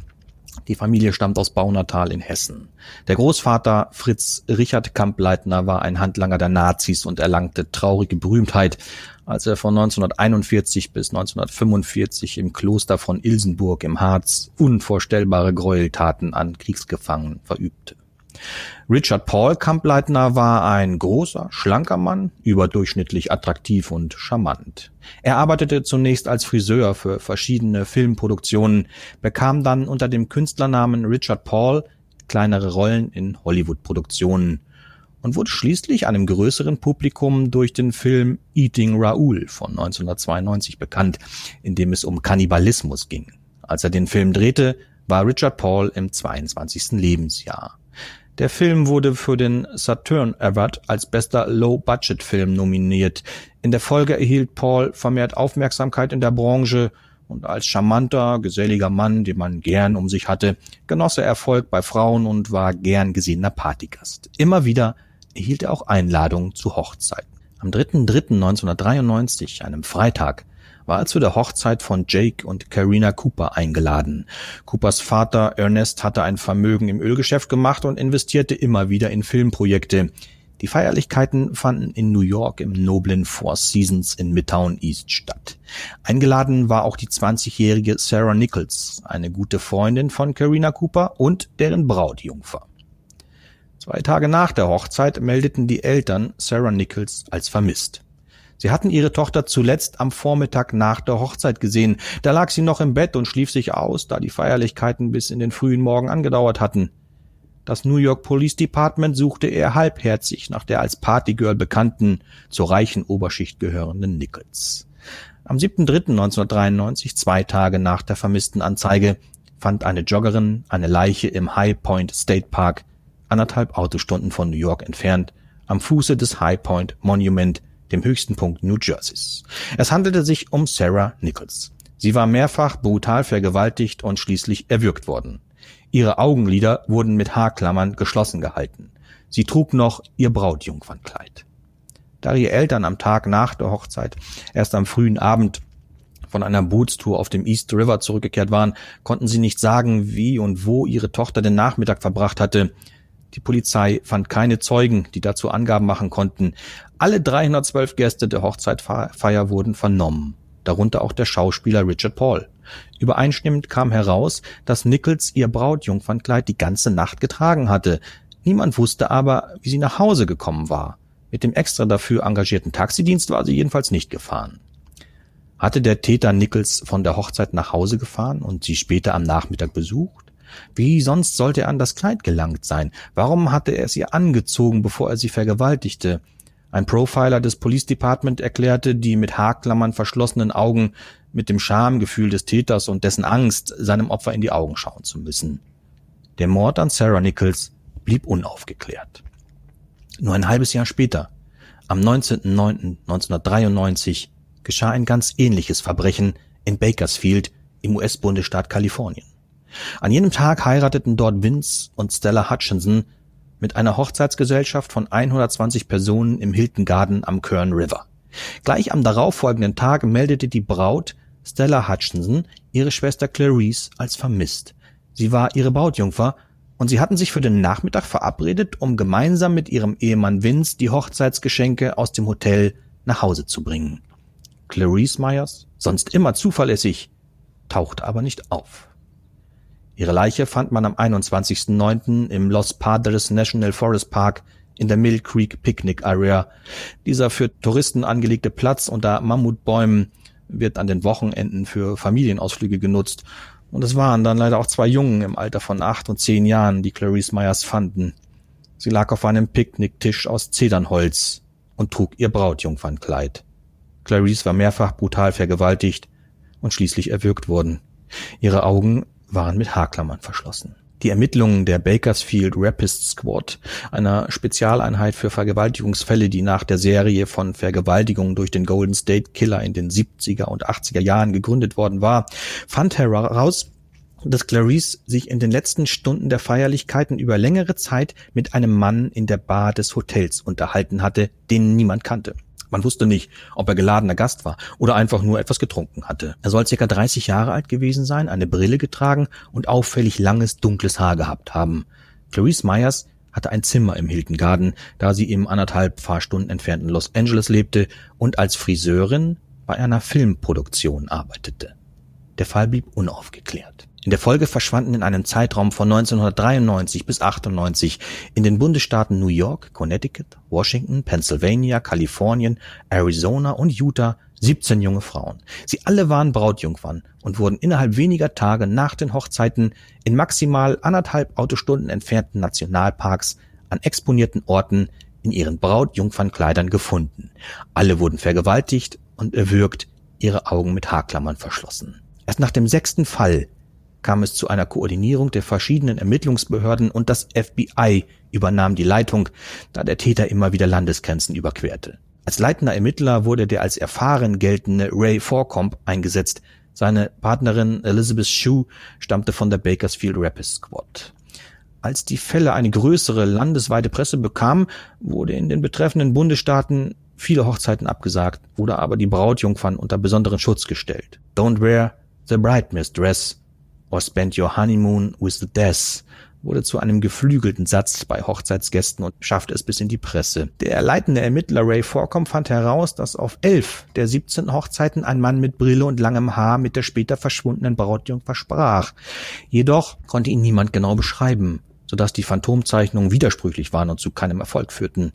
Die Familie stammt aus Baunatal in Hessen. Der Großvater Fritz Richard Kampleitner war ein Handlanger der Nazis und erlangte traurige Berühmtheit, als er von 1941 bis 1945 im Kloster von Ilsenburg im Harz unvorstellbare Gräueltaten an Kriegsgefangenen verübte. Richard Paul Kampleitner war ein großer, schlanker Mann, überdurchschnittlich attraktiv und charmant. Er arbeitete zunächst als Friseur für verschiedene Filmproduktionen, bekam dann unter dem Künstlernamen Richard Paul kleinere Rollen in Hollywood-Produktionen und wurde schließlich einem größeren Publikum durch den Film Eating Raoul von 1992 bekannt, in dem es um Kannibalismus ging. Als er den Film drehte, war Richard Paul im 22. Lebensjahr. Der Film wurde für den Saturn Award als bester Low-Budget-Film nominiert. In der Folge erhielt Paul vermehrt Aufmerksamkeit in der Branche und als charmanter, geselliger Mann, den man gern um sich hatte, genoss er Erfolg bei Frauen und war gern gesehener Partygast. Immer wieder erhielt er auch Einladungen zu Hochzeiten. Am 3.3.1993, einem Freitag, war zu der Hochzeit von Jake und Karina Cooper eingeladen. Coopers Vater Ernest hatte ein Vermögen im Ölgeschäft gemacht und investierte immer wieder in Filmprojekte. Die Feierlichkeiten fanden in New York im noblen Four Seasons in Midtown East statt. Eingeladen war auch die 20-jährige Sarah Nichols, eine gute Freundin von Karina Cooper und deren Brautjungfer. Zwei Tage nach der Hochzeit meldeten die Eltern Sarah Nichols als vermisst. Sie hatten ihre Tochter zuletzt am Vormittag nach der Hochzeit gesehen. Da lag sie noch im Bett und schlief sich aus, da die Feierlichkeiten bis in den frühen Morgen angedauert hatten. Das New York Police Department suchte eher halbherzig nach der als Partygirl bekannten, zur reichen Oberschicht gehörenden Nichols. Am 7.3.1993, zwei Tage nach der vermissten Anzeige, fand eine Joggerin eine Leiche im High Point State Park, anderthalb Autostunden von New York entfernt, am Fuße des High Point Monument, dem höchsten Punkt New Jerseys. Es handelte sich um Sarah Nichols. Sie war mehrfach brutal vergewaltigt und schließlich erwürgt worden. Ihre Augenlider wurden mit Haarklammern geschlossen gehalten. Sie trug noch ihr Brautjungfernkleid. Da ihre Eltern am Tag nach der Hochzeit erst am frühen Abend von einer Bootstour auf dem East River zurückgekehrt waren, konnten sie nicht sagen, wie und wo ihre Tochter den Nachmittag verbracht hatte. Die Polizei fand keine Zeugen, die dazu Angaben machen konnten. Alle 312 Gäste der Hochzeitfeier wurden vernommen, darunter auch der Schauspieler Richard Paul. Übereinstimmend kam heraus, dass Nichols ihr Brautjungfernkleid die ganze Nacht getragen hatte. Niemand wusste aber, wie sie nach Hause gekommen war. Mit dem extra dafür engagierten Taxidienst war sie jedenfalls nicht gefahren. Hatte der Täter Nichols von der Hochzeit nach Hause gefahren und sie später am Nachmittag besucht? Wie sonst sollte er an das Kleid gelangt sein? Warum hatte er es ihr angezogen, bevor er sie vergewaltigte? Ein Profiler des Police Department erklärte, die mit Haarklammern verschlossenen Augen mit dem Schamgefühl des Täters und dessen Angst, seinem Opfer in die Augen schauen zu müssen. Der Mord an Sarah Nichols blieb unaufgeklärt. Nur ein halbes Jahr später, am 19.09.1993, geschah ein ganz ähnliches Verbrechen in Bakersfield im US-Bundesstaat Kalifornien. An jenem Tag heirateten dort Vince und Stella Hutchinson mit einer Hochzeitsgesellschaft von 120 Personen im Hilton Garden am Kern River. Gleich am darauffolgenden Tag meldete die Braut Stella Hutchinson ihre Schwester Clarice als vermisst. Sie war ihre Brautjungfer und sie hatten sich für den Nachmittag verabredet, um gemeinsam mit ihrem Ehemann Vince die Hochzeitsgeschenke aus dem Hotel nach Hause zu bringen. Clarice Myers, sonst immer zuverlässig, tauchte aber nicht auf. Ihre Leiche fand man am 21.09. im Los Padres National Forest Park in der Mill Creek Picnic Area. Dieser für Touristen angelegte Platz unter Mammutbäumen wird an den Wochenenden für Familienausflüge genutzt. Und es waren dann leider auch zwei Jungen im Alter von acht und zehn Jahren, die Clarice Myers fanden. Sie lag auf einem Picknicktisch aus Zedernholz und trug ihr Brautjungfernkleid. Clarice war mehrfach brutal vergewaltigt und schließlich erwürgt worden. Ihre Augen waren mit Haarklammern verschlossen. Die Ermittlungen der Bakersfield Rapist Squad, einer Spezialeinheit für Vergewaltigungsfälle, die nach der Serie von Vergewaltigungen durch den Golden State Killer in den 70er und 80er Jahren gegründet worden war, fand heraus, dass Clarice sich in den letzten Stunden der Feierlichkeiten über längere Zeit mit einem Mann in der Bar des Hotels unterhalten hatte, den niemand kannte. Man wusste nicht, ob er geladener Gast war oder einfach nur etwas getrunken hatte. Er soll circa 30 Jahre alt gewesen sein, eine Brille getragen und auffällig langes, dunkles Haar gehabt haben. Clarice Myers hatte ein Zimmer im Hilton Garden, da sie im anderthalb Fahrstunden entfernten Los Angeles lebte und als Friseurin bei einer Filmproduktion arbeitete. Der Fall blieb unaufgeklärt. In der Folge verschwanden in einem Zeitraum von 1993 bis 98 in den Bundesstaaten New York, Connecticut, Washington, Pennsylvania, Kalifornien, Arizona und Utah 17 junge Frauen. Sie alle waren Brautjungfern und wurden innerhalb weniger Tage nach den Hochzeiten in maximal anderthalb Autostunden entfernten Nationalparks an exponierten Orten in ihren Brautjungfernkleidern gefunden. Alle wurden vergewaltigt und erwürgt, ihre Augen mit Haarklammern verschlossen. Erst nach dem sechsten Fall kam es zu einer Koordinierung der verschiedenen Ermittlungsbehörden und das FBI übernahm die Leitung, da der Täter immer wieder Landesgrenzen überquerte. Als leitender Ermittler wurde der als erfahren geltende Ray Forcombe eingesetzt, Seine Partnerin Elizabeth Shue stammte von der Bakersfield Rapids Squad. Als die Fälle eine größere landesweite Presse bekamen, wurde in den betreffenden Bundesstaaten viele Hochzeiten abgesagt oder aber die Brautjungfern unter besonderen Schutz gestellt. Don't wear the bridesmaid's dress or spend your honeymoon with the death wurde zu einem geflügelten Satz bei Hochzeitsgästen und schaffte es bis in die Presse. Der leitende Ermittler Ray Forcom fand heraus, dass auf elf der 17 Hochzeiten ein Mann mit Brille und langem Haar mit der später verschwundenen Brautjungfer sprach. Jedoch konnte ihn niemand genau beschreiben, sodass die Phantomzeichnungen widersprüchlich waren und zu keinem Erfolg führten.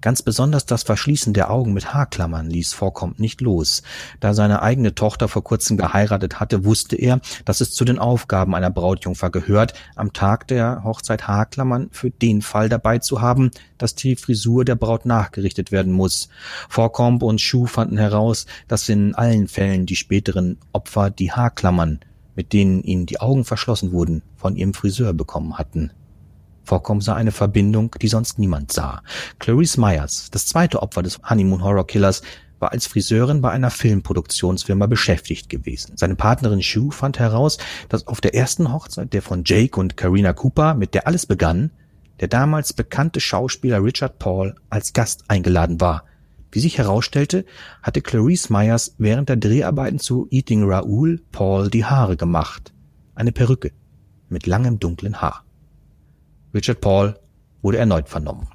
Ganz besonders das Verschließen der Augen mit Haarklammern ließ Vorkommt nicht los. Da seine eigene Tochter vor kurzem geheiratet hatte, wusste er, dass es zu den Aufgaben einer Brautjungfer gehört, am Tag der Hochzeit Haarklammern für den Fall dabei zu haben, dass die Frisur der Braut nachgerichtet werden muss. Vorkomp und Schuh fanden heraus, dass in allen Fällen die späteren Opfer die Haarklammern, mit denen ihnen die Augen verschlossen wurden, von ihrem Friseur bekommen hatten. Vorkommen sah eine Verbindung, die sonst niemand sah. Clarice Myers, das zweite Opfer des Honeymoon Horror Killers, war als Friseurin bei einer Filmproduktionsfirma beschäftigt gewesen. Seine Partnerin Shu fand heraus, dass auf der ersten Hochzeit der von Jake und Karina Cooper, mit der alles begann, der damals bekannte Schauspieler Richard Paul als Gast eingeladen war. Wie sich herausstellte, hatte Clarice Myers während der Dreharbeiten zu Eating Raoul Paul die Haare gemacht. Eine Perücke mit langem dunklen Haar. Richard Paul wurde erneut vernommen.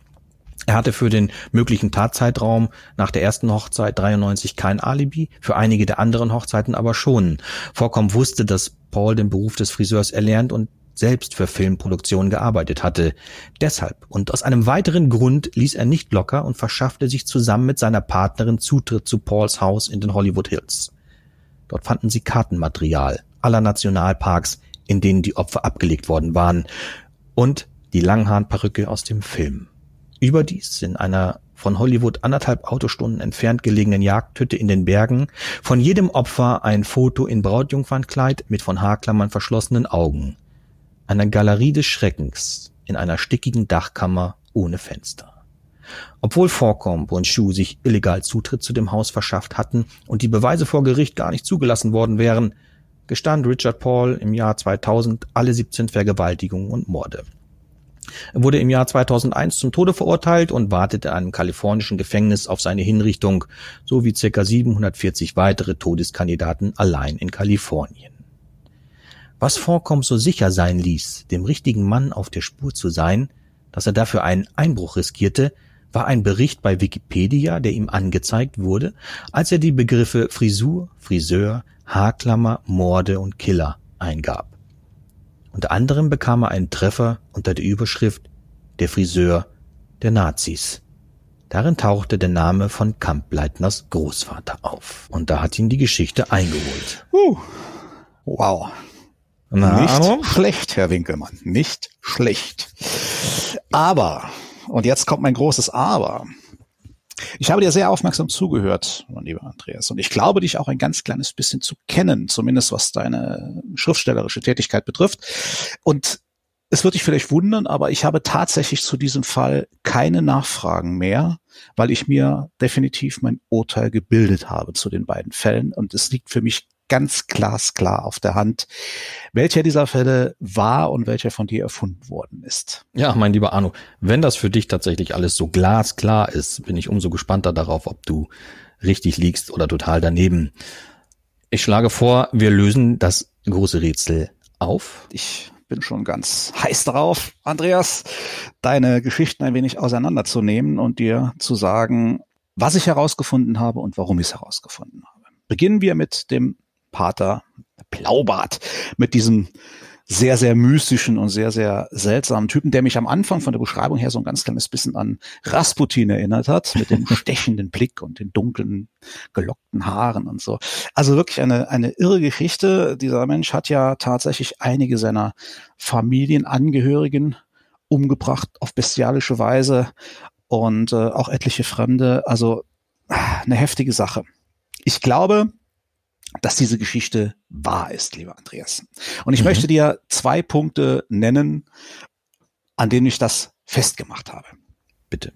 Er hatte für den möglichen Tatzeitraum nach der ersten Hochzeit 93 kein Alibi, für einige der anderen Hochzeiten aber schon. Vorkommen wusste, dass Paul den Beruf des Friseurs erlernt und selbst für Filmproduktionen gearbeitet hatte. Deshalb und aus einem weiteren Grund ließ er nicht locker und verschaffte sich zusammen mit seiner Partnerin Zutritt zu Pauls Haus in den Hollywood Hills. Dort fanden sie Kartenmaterial aller Nationalparks, in denen die Opfer abgelegt worden waren, und die Langhaarperücke aus dem Film. Überdies in einer von Hollywood anderthalb Autostunden entfernt gelegenen Jagdhütte in den Bergen von jedem Opfer ein Foto in Brautjungfernkleid mit von Haarklammern verschlossenen Augen. Eine Galerie des Schreckens in einer stickigen Dachkammer ohne Fenster. Obwohl Vorkomp und Shu sich illegal Zutritt zu dem Haus verschafft hatten und die Beweise vor Gericht gar nicht zugelassen worden wären, gestand Richard Paul im Jahr 2000 alle 17 Vergewaltigungen und Morde. Er wurde im Jahr 2001 zum Tode verurteilt und wartete in einem kalifornischen Gefängnis auf seine Hinrichtung, sowie ca. 740 weitere Todeskandidaten allein in Kalifornien. Was Vorkommt so sicher sein ließ, dem richtigen Mann auf der Spur zu sein, dass er dafür einen Einbruch riskierte, war ein Bericht bei Wikipedia, der ihm angezeigt wurde, als er die Begriffe Frisur, Friseur, Haarklammer, Morde und Killer eingab. Unter anderem bekam er einen Treffer unter der Überschrift Der Friseur der Nazis. Darin tauchte der Name von Kampleitners Großvater auf. Und da hat ihn die Geschichte eingeholt. Uh, wow. Na, Nicht aber? schlecht, Herr Winkelmann. Nicht schlecht. Aber, und jetzt kommt mein großes Aber. Ich habe dir sehr aufmerksam zugehört, mein lieber Andreas, und ich glaube dich auch ein ganz kleines bisschen zu kennen, zumindest was deine schriftstellerische Tätigkeit betrifft. Und es wird dich vielleicht wundern, aber ich habe tatsächlich zu diesem Fall keine Nachfragen mehr, weil ich mir definitiv mein Urteil gebildet habe zu den beiden Fällen. Und es liegt für mich ganz glasklar auf der Hand, welcher dieser Fälle war und welcher von dir erfunden worden ist. Ja, mein lieber Arno, wenn das für dich tatsächlich alles so glasklar ist, bin ich umso gespannter darauf, ob du richtig liegst oder total daneben. Ich schlage vor, wir lösen das große Rätsel auf. Ich bin schon ganz heiß darauf, Andreas, deine Geschichten ein wenig auseinanderzunehmen und dir zu sagen, was ich herausgefunden habe und warum ich es herausgefunden habe. Beginnen wir mit dem Pater Plaubart mit diesem sehr, sehr mystischen und sehr, sehr seltsamen Typen, der mich am Anfang von der Beschreibung her so ein ganz kleines bisschen an Rasputin erinnert hat, mit dem stechenden Blick und den dunklen, gelockten Haaren und so. Also wirklich eine, eine irre Geschichte. Dieser Mensch hat ja tatsächlich einige seiner Familienangehörigen umgebracht auf bestialische Weise und äh, auch etliche Fremde. Also eine heftige Sache. Ich glaube, dass diese Geschichte wahr ist, lieber Andreas. Und ich mhm. möchte dir zwei Punkte nennen, an denen ich das festgemacht habe. Bitte.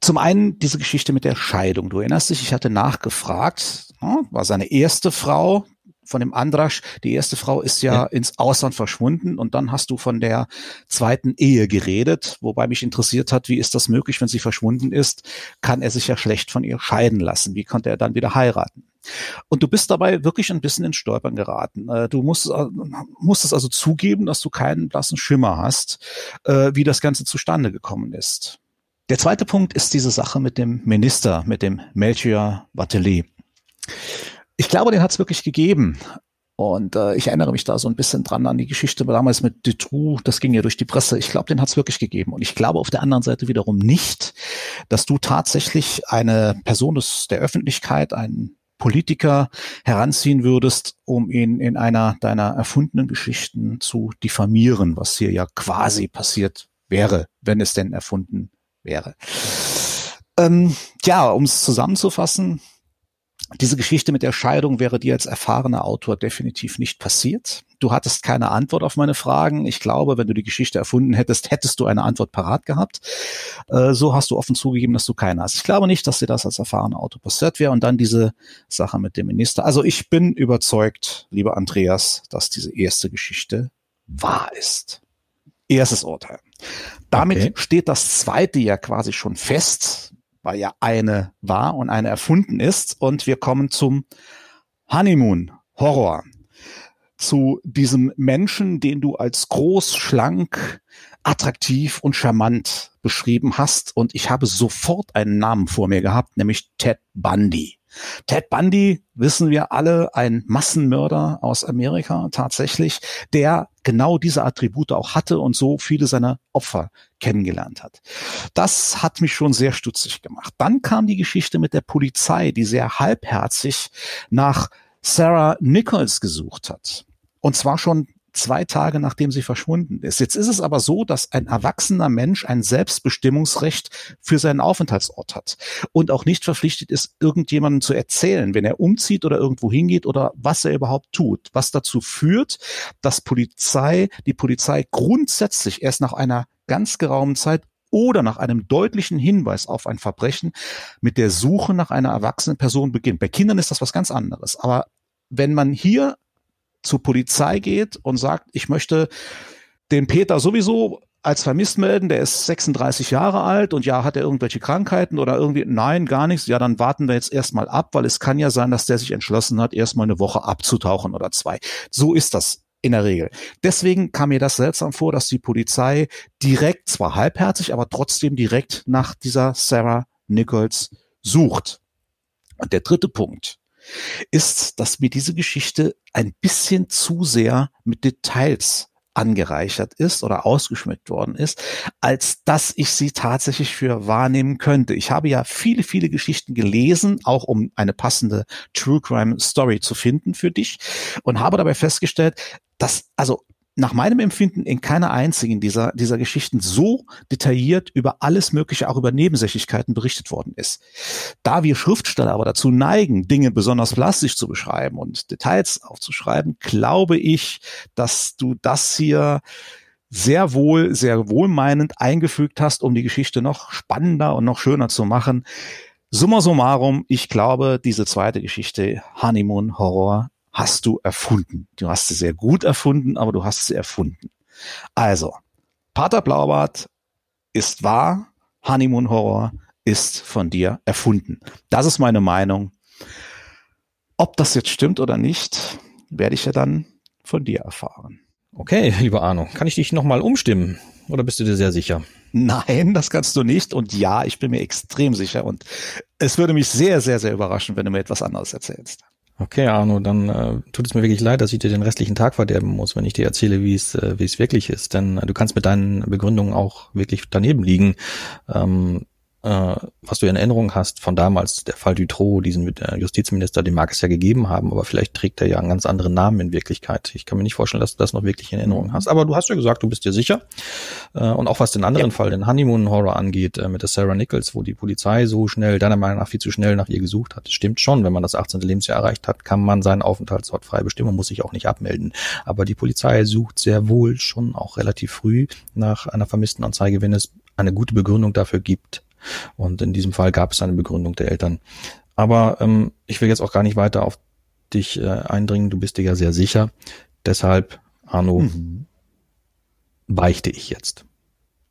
Zum einen diese Geschichte mit der Scheidung. Du erinnerst dich, ich hatte nachgefragt, war seine erste Frau, von dem Andrasch, die erste Frau ist ja, ja, ins Ausland verschwunden und dann hast du von der zweiten Ehe geredet, wobei mich interessiert hat, wie ist das möglich, wenn sie verschwunden ist, kann er sich ja schlecht von ihr scheiden lassen. Wie konnte er dann wieder heiraten? Und du bist dabei wirklich ein bisschen ins Stolpern geraten. Äh, du musst, äh, musst es also zugeben, dass du keinen blassen Schimmer hast, äh, wie das Ganze zustande gekommen ist. Der zweite Punkt ist diese Sache mit dem Minister, mit dem Melchior Batelet. Ich glaube, den hat es wirklich gegeben. Und äh, ich erinnere mich da so ein bisschen dran an die Geschichte damals mit Dutroux, das ging ja durch die Presse. Ich glaube, den hat es wirklich gegeben. Und ich glaube auf der anderen Seite wiederum nicht, dass du tatsächlich eine Person des, der Öffentlichkeit, einen Politiker heranziehen würdest, um ihn in einer deiner erfundenen Geschichten zu diffamieren, was hier ja quasi passiert wäre, wenn es denn erfunden wäre. Ähm, ja, um es zusammenzufassen, diese Geschichte mit der Scheidung wäre dir als erfahrener Autor definitiv nicht passiert. Du hattest keine Antwort auf meine Fragen. Ich glaube, wenn du die Geschichte erfunden hättest, hättest du eine Antwort parat gehabt. Äh, so hast du offen zugegeben, dass du keine hast. Ich glaube nicht, dass dir das als erfahrener Autor passiert wäre. Und dann diese Sache mit dem Minister. Also ich bin überzeugt, lieber Andreas, dass diese erste Geschichte wahr ist. Erstes Urteil. Damit okay. steht das zweite ja quasi schon fest weil ja eine war und eine erfunden ist. Und wir kommen zum Honeymoon Horror. Zu diesem Menschen, den du als groß, schlank, attraktiv und charmant beschrieben hast. Und ich habe sofort einen Namen vor mir gehabt, nämlich Ted Bundy. Ted Bundy, wissen wir alle, ein Massenmörder aus Amerika tatsächlich, der genau diese Attribute auch hatte und so viele seiner Opfer kennengelernt hat. Das hat mich schon sehr stutzig gemacht. Dann kam die Geschichte mit der Polizei, die sehr halbherzig nach Sarah Nichols gesucht hat. Und zwar schon zwei Tage nachdem sie verschwunden ist. Jetzt ist es aber so, dass ein erwachsener Mensch ein Selbstbestimmungsrecht für seinen Aufenthaltsort hat und auch nicht verpflichtet ist, irgendjemandem zu erzählen, wenn er umzieht oder irgendwo hingeht oder was er überhaupt tut. Was dazu führt, dass Polizei, die Polizei grundsätzlich erst nach einer ganz geraumen Zeit oder nach einem deutlichen Hinweis auf ein Verbrechen mit der Suche nach einer erwachsenen Person beginnt. Bei Kindern ist das was ganz anderes. Aber wenn man hier zur Polizei geht und sagt, ich möchte den Peter sowieso als vermisst melden, der ist 36 Jahre alt und ja, hat er irgendwelche Krankheiten oder irgendwie, nein, gar nichts, ja, dann warten wir jetzt erstmal ab, weil es kann ja sein, dass der sich entschlossen hat, erstmal eine Woche abzutauchen oder zwei. So ist das in der Regel. Deswegen kam mir das seltsam vor, dass die Polizei direkt, zwar halbherzig, aber trotzdem direkt nach dieser Sarah Nichols sucht. Und der dritte Punkt ist, dass mir diese Geschichte ein bisschen zu sehr mit Details angereichert ist oder ausgeschmückt worden ist, als dass ich sie tatsächlich für wahrnehmen könnte. Ich habe ja viele, viele Geschichten gelesen, auch um eine passende True Crime Story zu finden für dich und habe dabei festgestellt, dass also nach meinem Empfinden in keiner einzigen dieser, dieser Geschichten so detailliert über alles Mögliche, auch über Nebensächlichkeiten berichtet worden ist. Da wir Schriftsteller aber dazu neigen, Dinge besonders plastisch zu beschreiben und Details aufzuschreiben, glaube ich, dass du das hier sehr wohl, sehr wohlmeinend eingefügt hast, um die Geschichte noch spannender und noch schöner zu machen. Summa summarum, ich glaube, diese zweite Geschichte, Honeymoon Horror, hast du erfunden. Du hast sie sehr gut erfunden, aber du hast sie erfunden. Also, Pater Blaubart ist wahr, Honeymoon Horror ist von dir erfunden. Das ist meine Meinung. Ob das jetzt stimmt oder nicht, werde ich ja dann von dir erfahren. Okay, lieber Arno, kann ich dich nochmal umstimmen? Oder bist du dir sehr sicher? Nein, das kannst du nicht. Und ja, ich bin mir extrem sicher. Und es würde mich sehr, sehr, sehr überraschen, wenn du mir etwas anderes erzählst. Okay, Arno, dann äh, tut es mir wirklich leid, dass ich dir den restlichen Tag verderben muss, wenn ich dir erzähle, wie es äh, wie es wirklich ist. Denn äh, du kannst mit deinen Begründungen auch wirklich daneben liegen. Ähm, äh, was du in Erinnerung hast von damals, der Fall Dutroux, diesen äh, Justizminister, den mag es ja gegeben haben, aber vielleicht trägt er ja einen ganz anderen Namen in Wirklichkeit. Ich kann mir nicht vorstellen, dass du das noch wirklich in Erinnerung hast. Aber du hast ja gesagt, du bist dir sicher. Äh, und auch was den anderen ja. Fall, den Honeymoon Horror angeht, äh, mit der Sarah Nichols, wo die Polizei so schnell, deiner Meinung nach viel zu schnell nach ihr gesucht hat. Das stimmt schon, wenn man das 18. Lebensjahr erreicht hat, kann man seinen Aufenthaltsort frei bestimmen und muss sich auch nicht abmelden. Aber die Polizei sucht sehr wohl schon auch relativ früh nach einer vermissten Anzeige, wenn es eine gute Begründung dafür gibt. Und in diesem Fall gab es eine Begründung der Eltern. Aber ähm, ich will jetzt auch gar nicht weiter auf dich äh, eindringen. Du bist dir ja sehr sicher. Deshalb, Arno, mhm. beichte ich jetzt.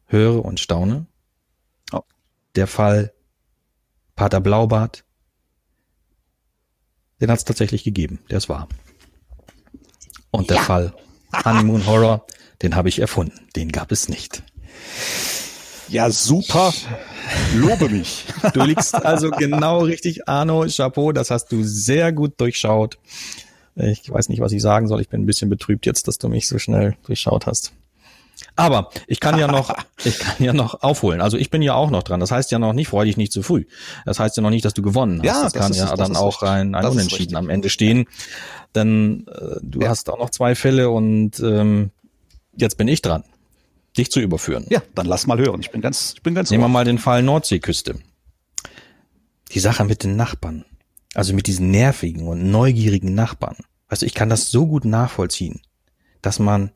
Höre und staune. Oh. Der Fall Pater Blaubart, den hat es tatsächlich gegeben. Der ist wahr. Und der ja. Fall Honeymoon Horror, den habe ich erfunden. Den gab es nicht. Ja, super. Lobe mich. Du liegst also genau richtig, Arno. Chapeau, das hast du sehr gut durchschaut. Ich weiß nicht, was ich sagen soll. Ich bin ein bisschen betrübt jetzt, dass du mich so schnell durchschaut hast. Aber ich kann ja noch, ich kann ja noch aufholen. Also ich bin ja auch noch dran. Das heißt ja noch nicht, freu dich nicht zu früh. Das heißt ja noch nicht, dass du gewonnen hast. Ja, das, das kann ist, ja dann auch ein, ein Unentschieden am Ende stehen. Denn äh, du ja. hast auch noch zwei Fälle und ähm, jetzt bin ich dran dich zu überführen. Ja, dann lass mal hören. Ich bin ganz, ich bin ganz. Nehmen wir mal den Fall Nordseeküste. Die Sache mit den Nachbarn. Also mit diesen nervigen und neugierigen Nachbarn. Also ich kann das so gut nachvollziehen, dass man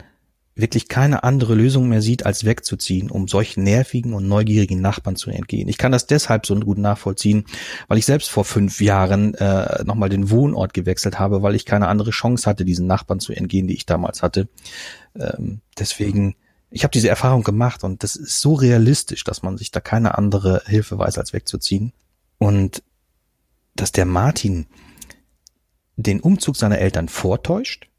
wirklich keine andere Lösung mehr sieht, als wegzuziehen, um solchen nervigen und neugierigen Nachbarn zu entgehen. Ich kann das deshalb so gut nachvollziehen, weil ich selbst vor fünf Jahren äh, nochmal den Wohnort gewechselt habe, weil ich keine andere Chance hatte, diesen Nachbarn zu entgehen, die ich damals hatte. Ähm, deswegen ich habe diese Erfahrung gemacht und das ist so realistisch, dass man sich da keine andere Hilfe weiß, als wegzuziehen. Und dass der Martin den Umzug seiner Eltern vortäuscht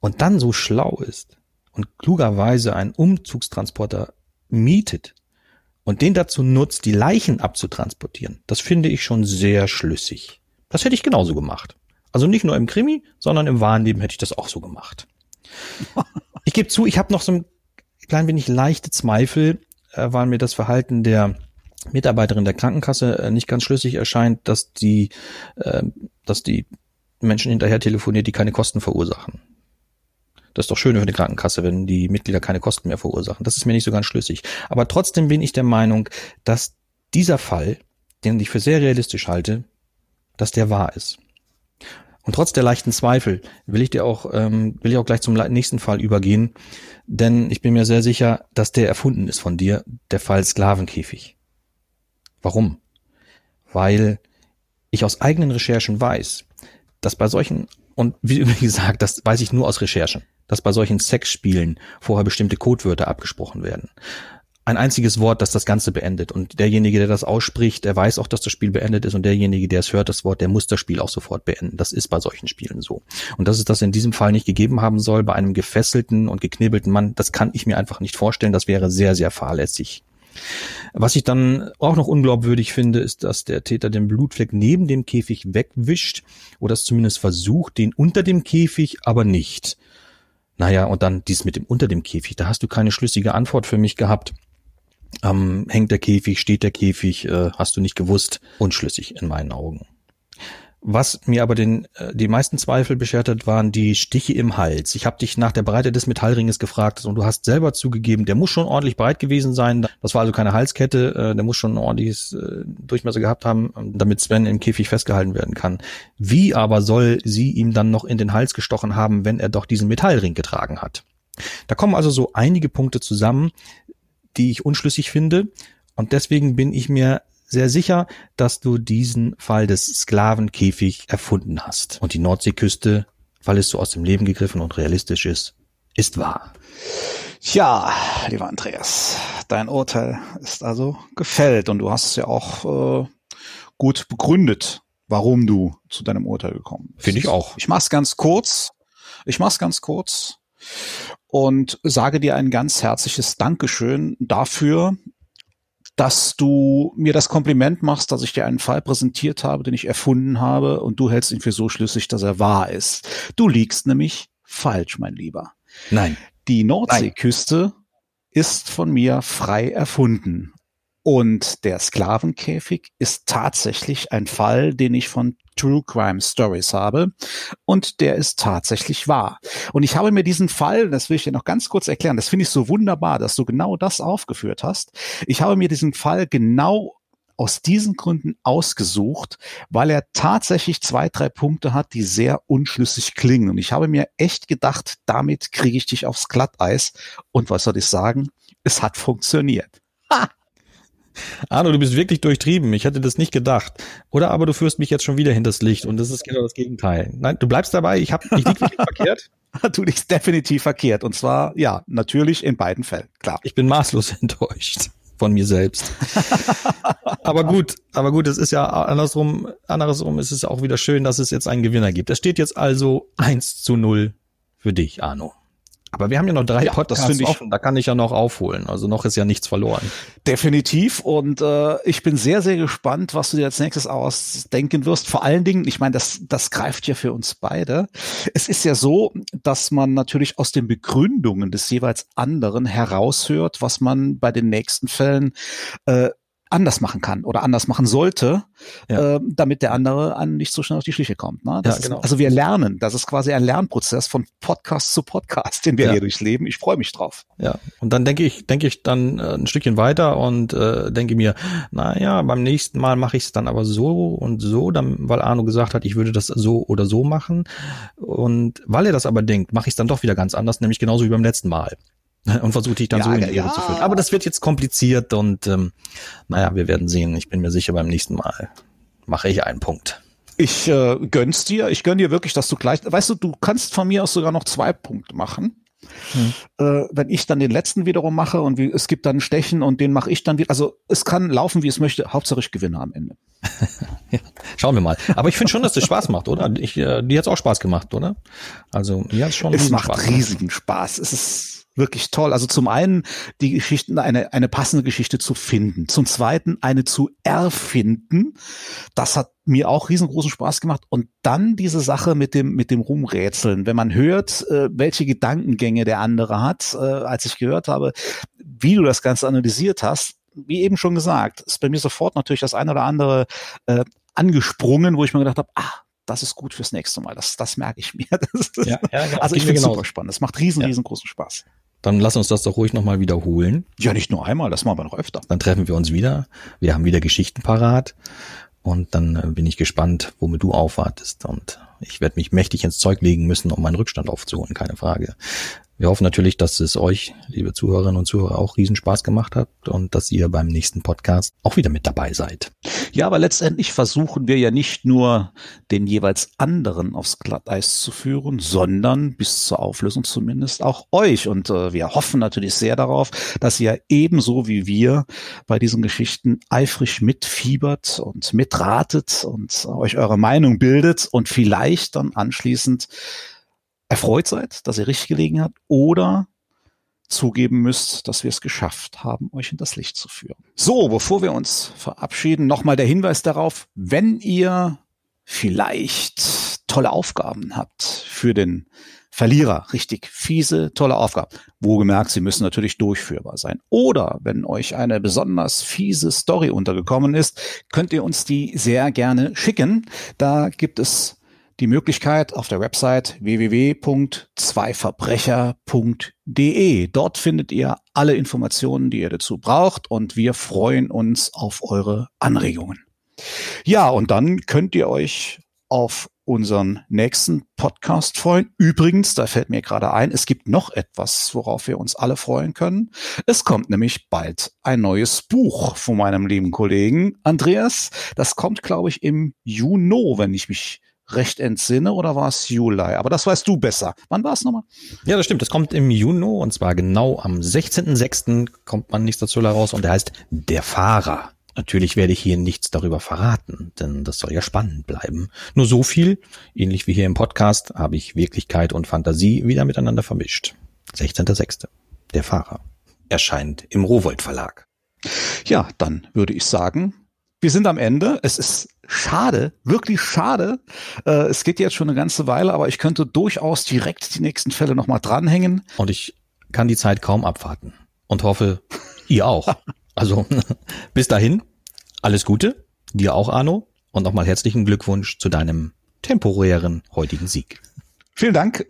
und dann so schlau ist und klugerweise einen Umzugstransporter mietet und den dazu nutzt, die Leichen abzutransportieren, das finde ich schon sehr schlüssig. Das hätte ich genauso gemacht. Also nicht nur im Krimi, sondern im wahren Leben hätte ich das auch so gemacht. Ich gebe zu, ich habe noch so ein klein wenig leichte Zweifel, äh, weil mir das Verhalten der Mitarbeiterin der Krankenkasse äh, nicht ganz schlüssig erscheint, dass die, äh, dass die Menschen hinterher telefoniert, die keine Kosten verursachen. Das ist doch schön für die Krankenkasse, wenn die Mitglieder keine Kosten mehr verursachen. Das ist mir nicht so ganz schlüssig. Aber trotzdem bin ich der Meinung, dass dieser Fall, den ich für sehr realistisch halte, dass der wahr ist. Und trotz der leichten Zweifel will ich dir auch, ähm, will ich auch gleich zum nächsten Fall übergehen, denn ich bin mir sehr sicher, dass der erfunden ist von dir, der Fall Sklavenkäfig. Warum? Weil ich aus eigenen Recherchen weiß, dass bei solchen, und wie gesagt, das weiß ich nur aus Recherchen, dass bei solchen Sexspielen vorher bestimmte Codewörter abgesprochen werden ein einziges Wort, das das Ganze beendet. Und derjenige, der das ausspricht, der weiß auch, dass das Spiel beendet ist. Und derjenige, der es hört, das Wort, der muss das Spiel auch sofort beenden. Das ist bei solchen Spielen so. Und dass es das in diesem Fall nicht gegeben haben soll, bei einem gefesselten und geknebelten Mann, das kann ich mir einfach nicht vorstellen. Das wäre sehr, sehr fahrlässig. Was ich dann auch noch unglaubwürdig finde, ist, dass der Täter den Blutfleck neben dem Käfig wegwischt oder es zumindest versucht, den unter dem Käfig, aber nicht. Naja, und dann dies mit dem unter dem Käfig, da hast du keine schlüssige Antwort für mich gehabt. Ähm, hängt der Käfig, steht der Käfig, äh, hast du nicht gewusst. Unschlüssig in meinen Augen. Was mir aber den, äh, die meisten Zweifel beschert hat, waren die Stiche im Hals. Ich habe dich nach der Breite des Metallringes gefragt und du hast selber zugegeben, der muss schon ordentlich breit gewesen sein. Das war also keine Halskette, äh, der muss schon ein ordentliches äh, Durchmesser gehabt haben, damit Sven im Käfig festgehalten werden kann. Wie aber soll sie ihm dann noch in den Hals gestochen haben, wenn er doch diesen Metallring getragen hat? Da kommen also so einige Punkte zusammen, die ich unschlüssig finde. Und deswegen bin ich mir sehr sicher, dass du diesen Fall des Sklavenkäfig erfunden hast. Und die Nordseeküste, weil es so aus dem Leben gegriffen und realistisch ist, ist wahr. Ja, lieber Andreas, dein Urteil ist also gefällt und du hast es ja auch äh, gut begründet, warum du zu deinem Urteil gekommen bist. Finde ich auch. Ich mach's ganz kurz. Ich mach's ganz kurz und sage dir ein ganz herzliches Dankeschön dafür, dass du mir das Kompliment machst, dass ich dir einen Fall präsentiert habe, den ich erfunden habe und du hältst ihn für so schlüssig, dass er wahr ist. Du liegst nämlich falsch, mein Lieber. Nein. Die Nordseeküste ist von mir frei erfunden. Und der Sklavenkäfig ist tatsächlich ein Fall, den ich von True Crime Stories habe. Und der ist tatsächlich wahr. Und ich habe mir diesen Fall, das will ich dir noch ganz kurz erklären, das finde ich so wunderbar, dass du genau das aufgeführt hast. Ich habe mir diesen Fall genau aus diesen Gründen ausgesucht, weil er tatsächlich zwei, drei Punkte hat, die sehr unschlüssig klingen. Und ich habe mir echt gedacht, damit kriege ich dich aufs Glatteis. Und was soll ich sagen? Es hat funktioniert. Ha! Arno, du bist wirklich durchtrieben. Ich hätte das nicht gedacht. Oder aber du führst mich jetzt schon wieder hinters Licht und das ist genau das Gegenteil. Nein, du bleibst dabei. Ich habe, ich lieg wirklich verkehrt. Du liegst definitiv verkehrt. Und zwar, ja, natürlich in beiden Fällen. Klar. Ich bin maßlos enttäuscht von mir selbst. aber gut, aber gut, es ist ja andersrum, andersrum ist es auch wieder schön, dass es jetzt einen Gewinner gibt. Es steht jetzt also eins zu null für dich, Arno. Aber wir haben ja noch drei ja, Podcasts offen, da kann ich ja noch aufholen. Also noch ist ja nichts verloren. Definitiv. Und äh, ich bin sehr, sehr gespannt, was du dir als nächstes ausdenken wirst. Vor allen Dingen, ich meine, das, das greift ja für uns beide. Es ist ja so, dass man natürlich aus den Begründungen des jeweils anderen heraushört, was man bei den nächsten Fällen äh, anders machen kann oder anders machen sollte, ja. äh, damit der andere an nicht so schnell auf die Schliche kommt. Ne? Ja, genau. Ist, also wir lernen, das ist quasi ein Lernprozess von Podcast zu Podcast, den wir ja. hier durchleben. Ich freue mich drauf. Ja, und dann denke ich, denke ich dann äh, ein Stückchen weiter und äh, denke mir, naja, beim nächsten Mal mache ich es dann aber so und so, dann, weil Arno gesagt hat, ich würde das so oder so machen. Und weil er das aber denkt, mache ich es dann doch wieder ganz anders, nämlich genauso wie beim letzten Mal. und versuche dich dann ja, so in die Ehre ja. zu führen. Aber das wird jetzt kompliziert und ähm, naja, wir werden sehen. Ich bin mir sicher, beim nächsten Mal mache ich einen Punkt. Ich äh, gönn's dir. Ich gönn dir wirklich, dass du gleich. Weißt du, du kannst von mir aus sogar noch zwei Punkte machen. Hm. Äh, wenn ich dann den letzten wiederum mache und wie, es gibt dann Stechen und den mache ich dann wieder. Also es kann laufen, wie es möchte. Hauptsache ich gewinne am Ende. ja, schauen wir mal. Aber ich finde schon, dass das Spaß macht, oder? Ich, äh, dir hat's auch Spaß gemacht, oder? Also mir hat's schon. Es macht Spaß riesigen Spaß. Es ist wirklich toll. Also zum einen die Geschichten, eine, eine passende Geschichte zu finden. Zum zweiten eine zu erfinden. Das hat mir auch riesengroßen Spaß gemacht. Und dann diese Sache mit dem, mit dem Rumrätseln. Wenn man hört, äh, welche Gedankengänge der andere hat, äh, als ich gehört habe, wie du das Ganze analysiert hast, wie eben schon gesagt, ist bei mir sofort natürlich das eine oder andere äh, angesprungen, wo ich mir gedacht habe, ah, das ist gut fürs nächste Mal. Das, das merke ich mir. Das, ja, ja, genau. Also ich finde es super spannend. Es macht riesen, ja. riesengroßen Spaß. Dann lass uns das doch ruhig nochmal wiederholen. Ja, nicht nur einmal, das machen wir noch öfter. Dann treffen wir uns wieder. Wir haben wieder Geschichten parat. Und dann äh, bin ich gespannt, womit du aufwartest. Und ich werde mich mächtig ins Zeug legen müssen, um meinen Rückstand aufzuholen, keine Frage. Wir hoffen natürlich, dass es euch, liebe Zuhörerinnen und Zuhörer, auch Riesenspaß gemacht hat und dass ihr beim nächsten Podcast auch wieder mit dabei seid. Ja, aber letztendlich versuchen wir ja nicht nur den jeweils anderen aufs Glatteis zu führen, sondern bis zur Auflösung zumindest auch euch. Und äh, wir hoffen natürlich sehr darauf, dass ihr ebenso wie wir bei diesen Geschichten eifrig mitfiebert und mitratet und euch eure Meinung bildet und vielleicht dann anschließend erfreut seid, dass ihr richtig gelegen habt oder zugeben müsst, dass wir es geschafft haben, euch in das Licht zu führen. So, bevor wir uns verabschieden, nochmal der Hinweis darauf, wenn ihr vielleicht tolle Aufgaben habt für den Verlierer, richtig fiese, tolle Aufgaben. Wohlgemerkt, sie müssen natürlich durchführbar sein. Oder wenn euch eine besonders fiese Story untergekommen ist, könnt ihr uns die sehr gerne schicken. Da gibt es die Möglichkeit auf der Website www.zweiverbrecher.de. Dort findet ihr alle Informationen, die ihr dazu braucht und wir freuen uns auf eure Anregungen. Ja, und dann könnt ihr euch auf unseren nächsten Podcast freuen. Übrigens, da fällt mir gerade ein, es gibt noch etwas, worauf wir uns alle freuen können. Es kommt nämlich bald ein neues Buch von meinem lieben Kollegen Andreas. Das kommt, glaube ich, im Juni, wenn ich mich recht entsinne oder war es Juli? Aber das weißt du besser. Wann war es nochmal? Ja, das stimmt. Das kommt im Juni und zwar genau am 16.06. kommt man nichts dazu heraus und der heißt Der Fahrer. Natürlich werde ich hier nichts darüber verraten, denn das soll ja spannend bleiben. Nur so viel, ähnlich wie hier im Podcast, habe ich Wirklichkeit und Fantasie wieder miteinander vermischt. 16.06. Der Fahrer. Erscheint im Rowold Verlag. Ja, dann würde ich sagen, wir sind am Ende. Es ist schade, wirklich schade. Äh, es geht jetzt schon eine ganze Weile, aber ich könnte durchaus direkt die nächsten Fälle nochmal dranhängen. Und ich kann die Zeit kaum abwarten und hoffe, ihr auch. Also bis dahin, alles Gute, dir auch, Arno, und nochmal herzlichen Glückwunsch zu deinem temporären heutigen Sieg. Vielen Dank, äh,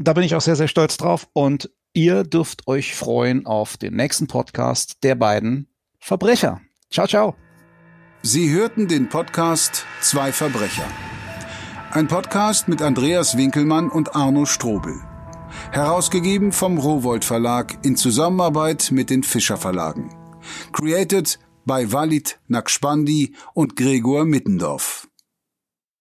da bin ich auch sehr, sehr stolz drauf und ihr dürft euch freuen auf den nächsten Podcast der beiden Verbrecher. Ciao, ciao. Sie hörten den Podcast Zwei Verbrecher. Ein Podcast mit Andreas Winkelmann und Arno Strobel. Herausgegeben vom Rowold Verlag in Zusammenarbeit mit den Fischer Verlagen. Created bei Walid Nakspandi und Gregor Mittendorf.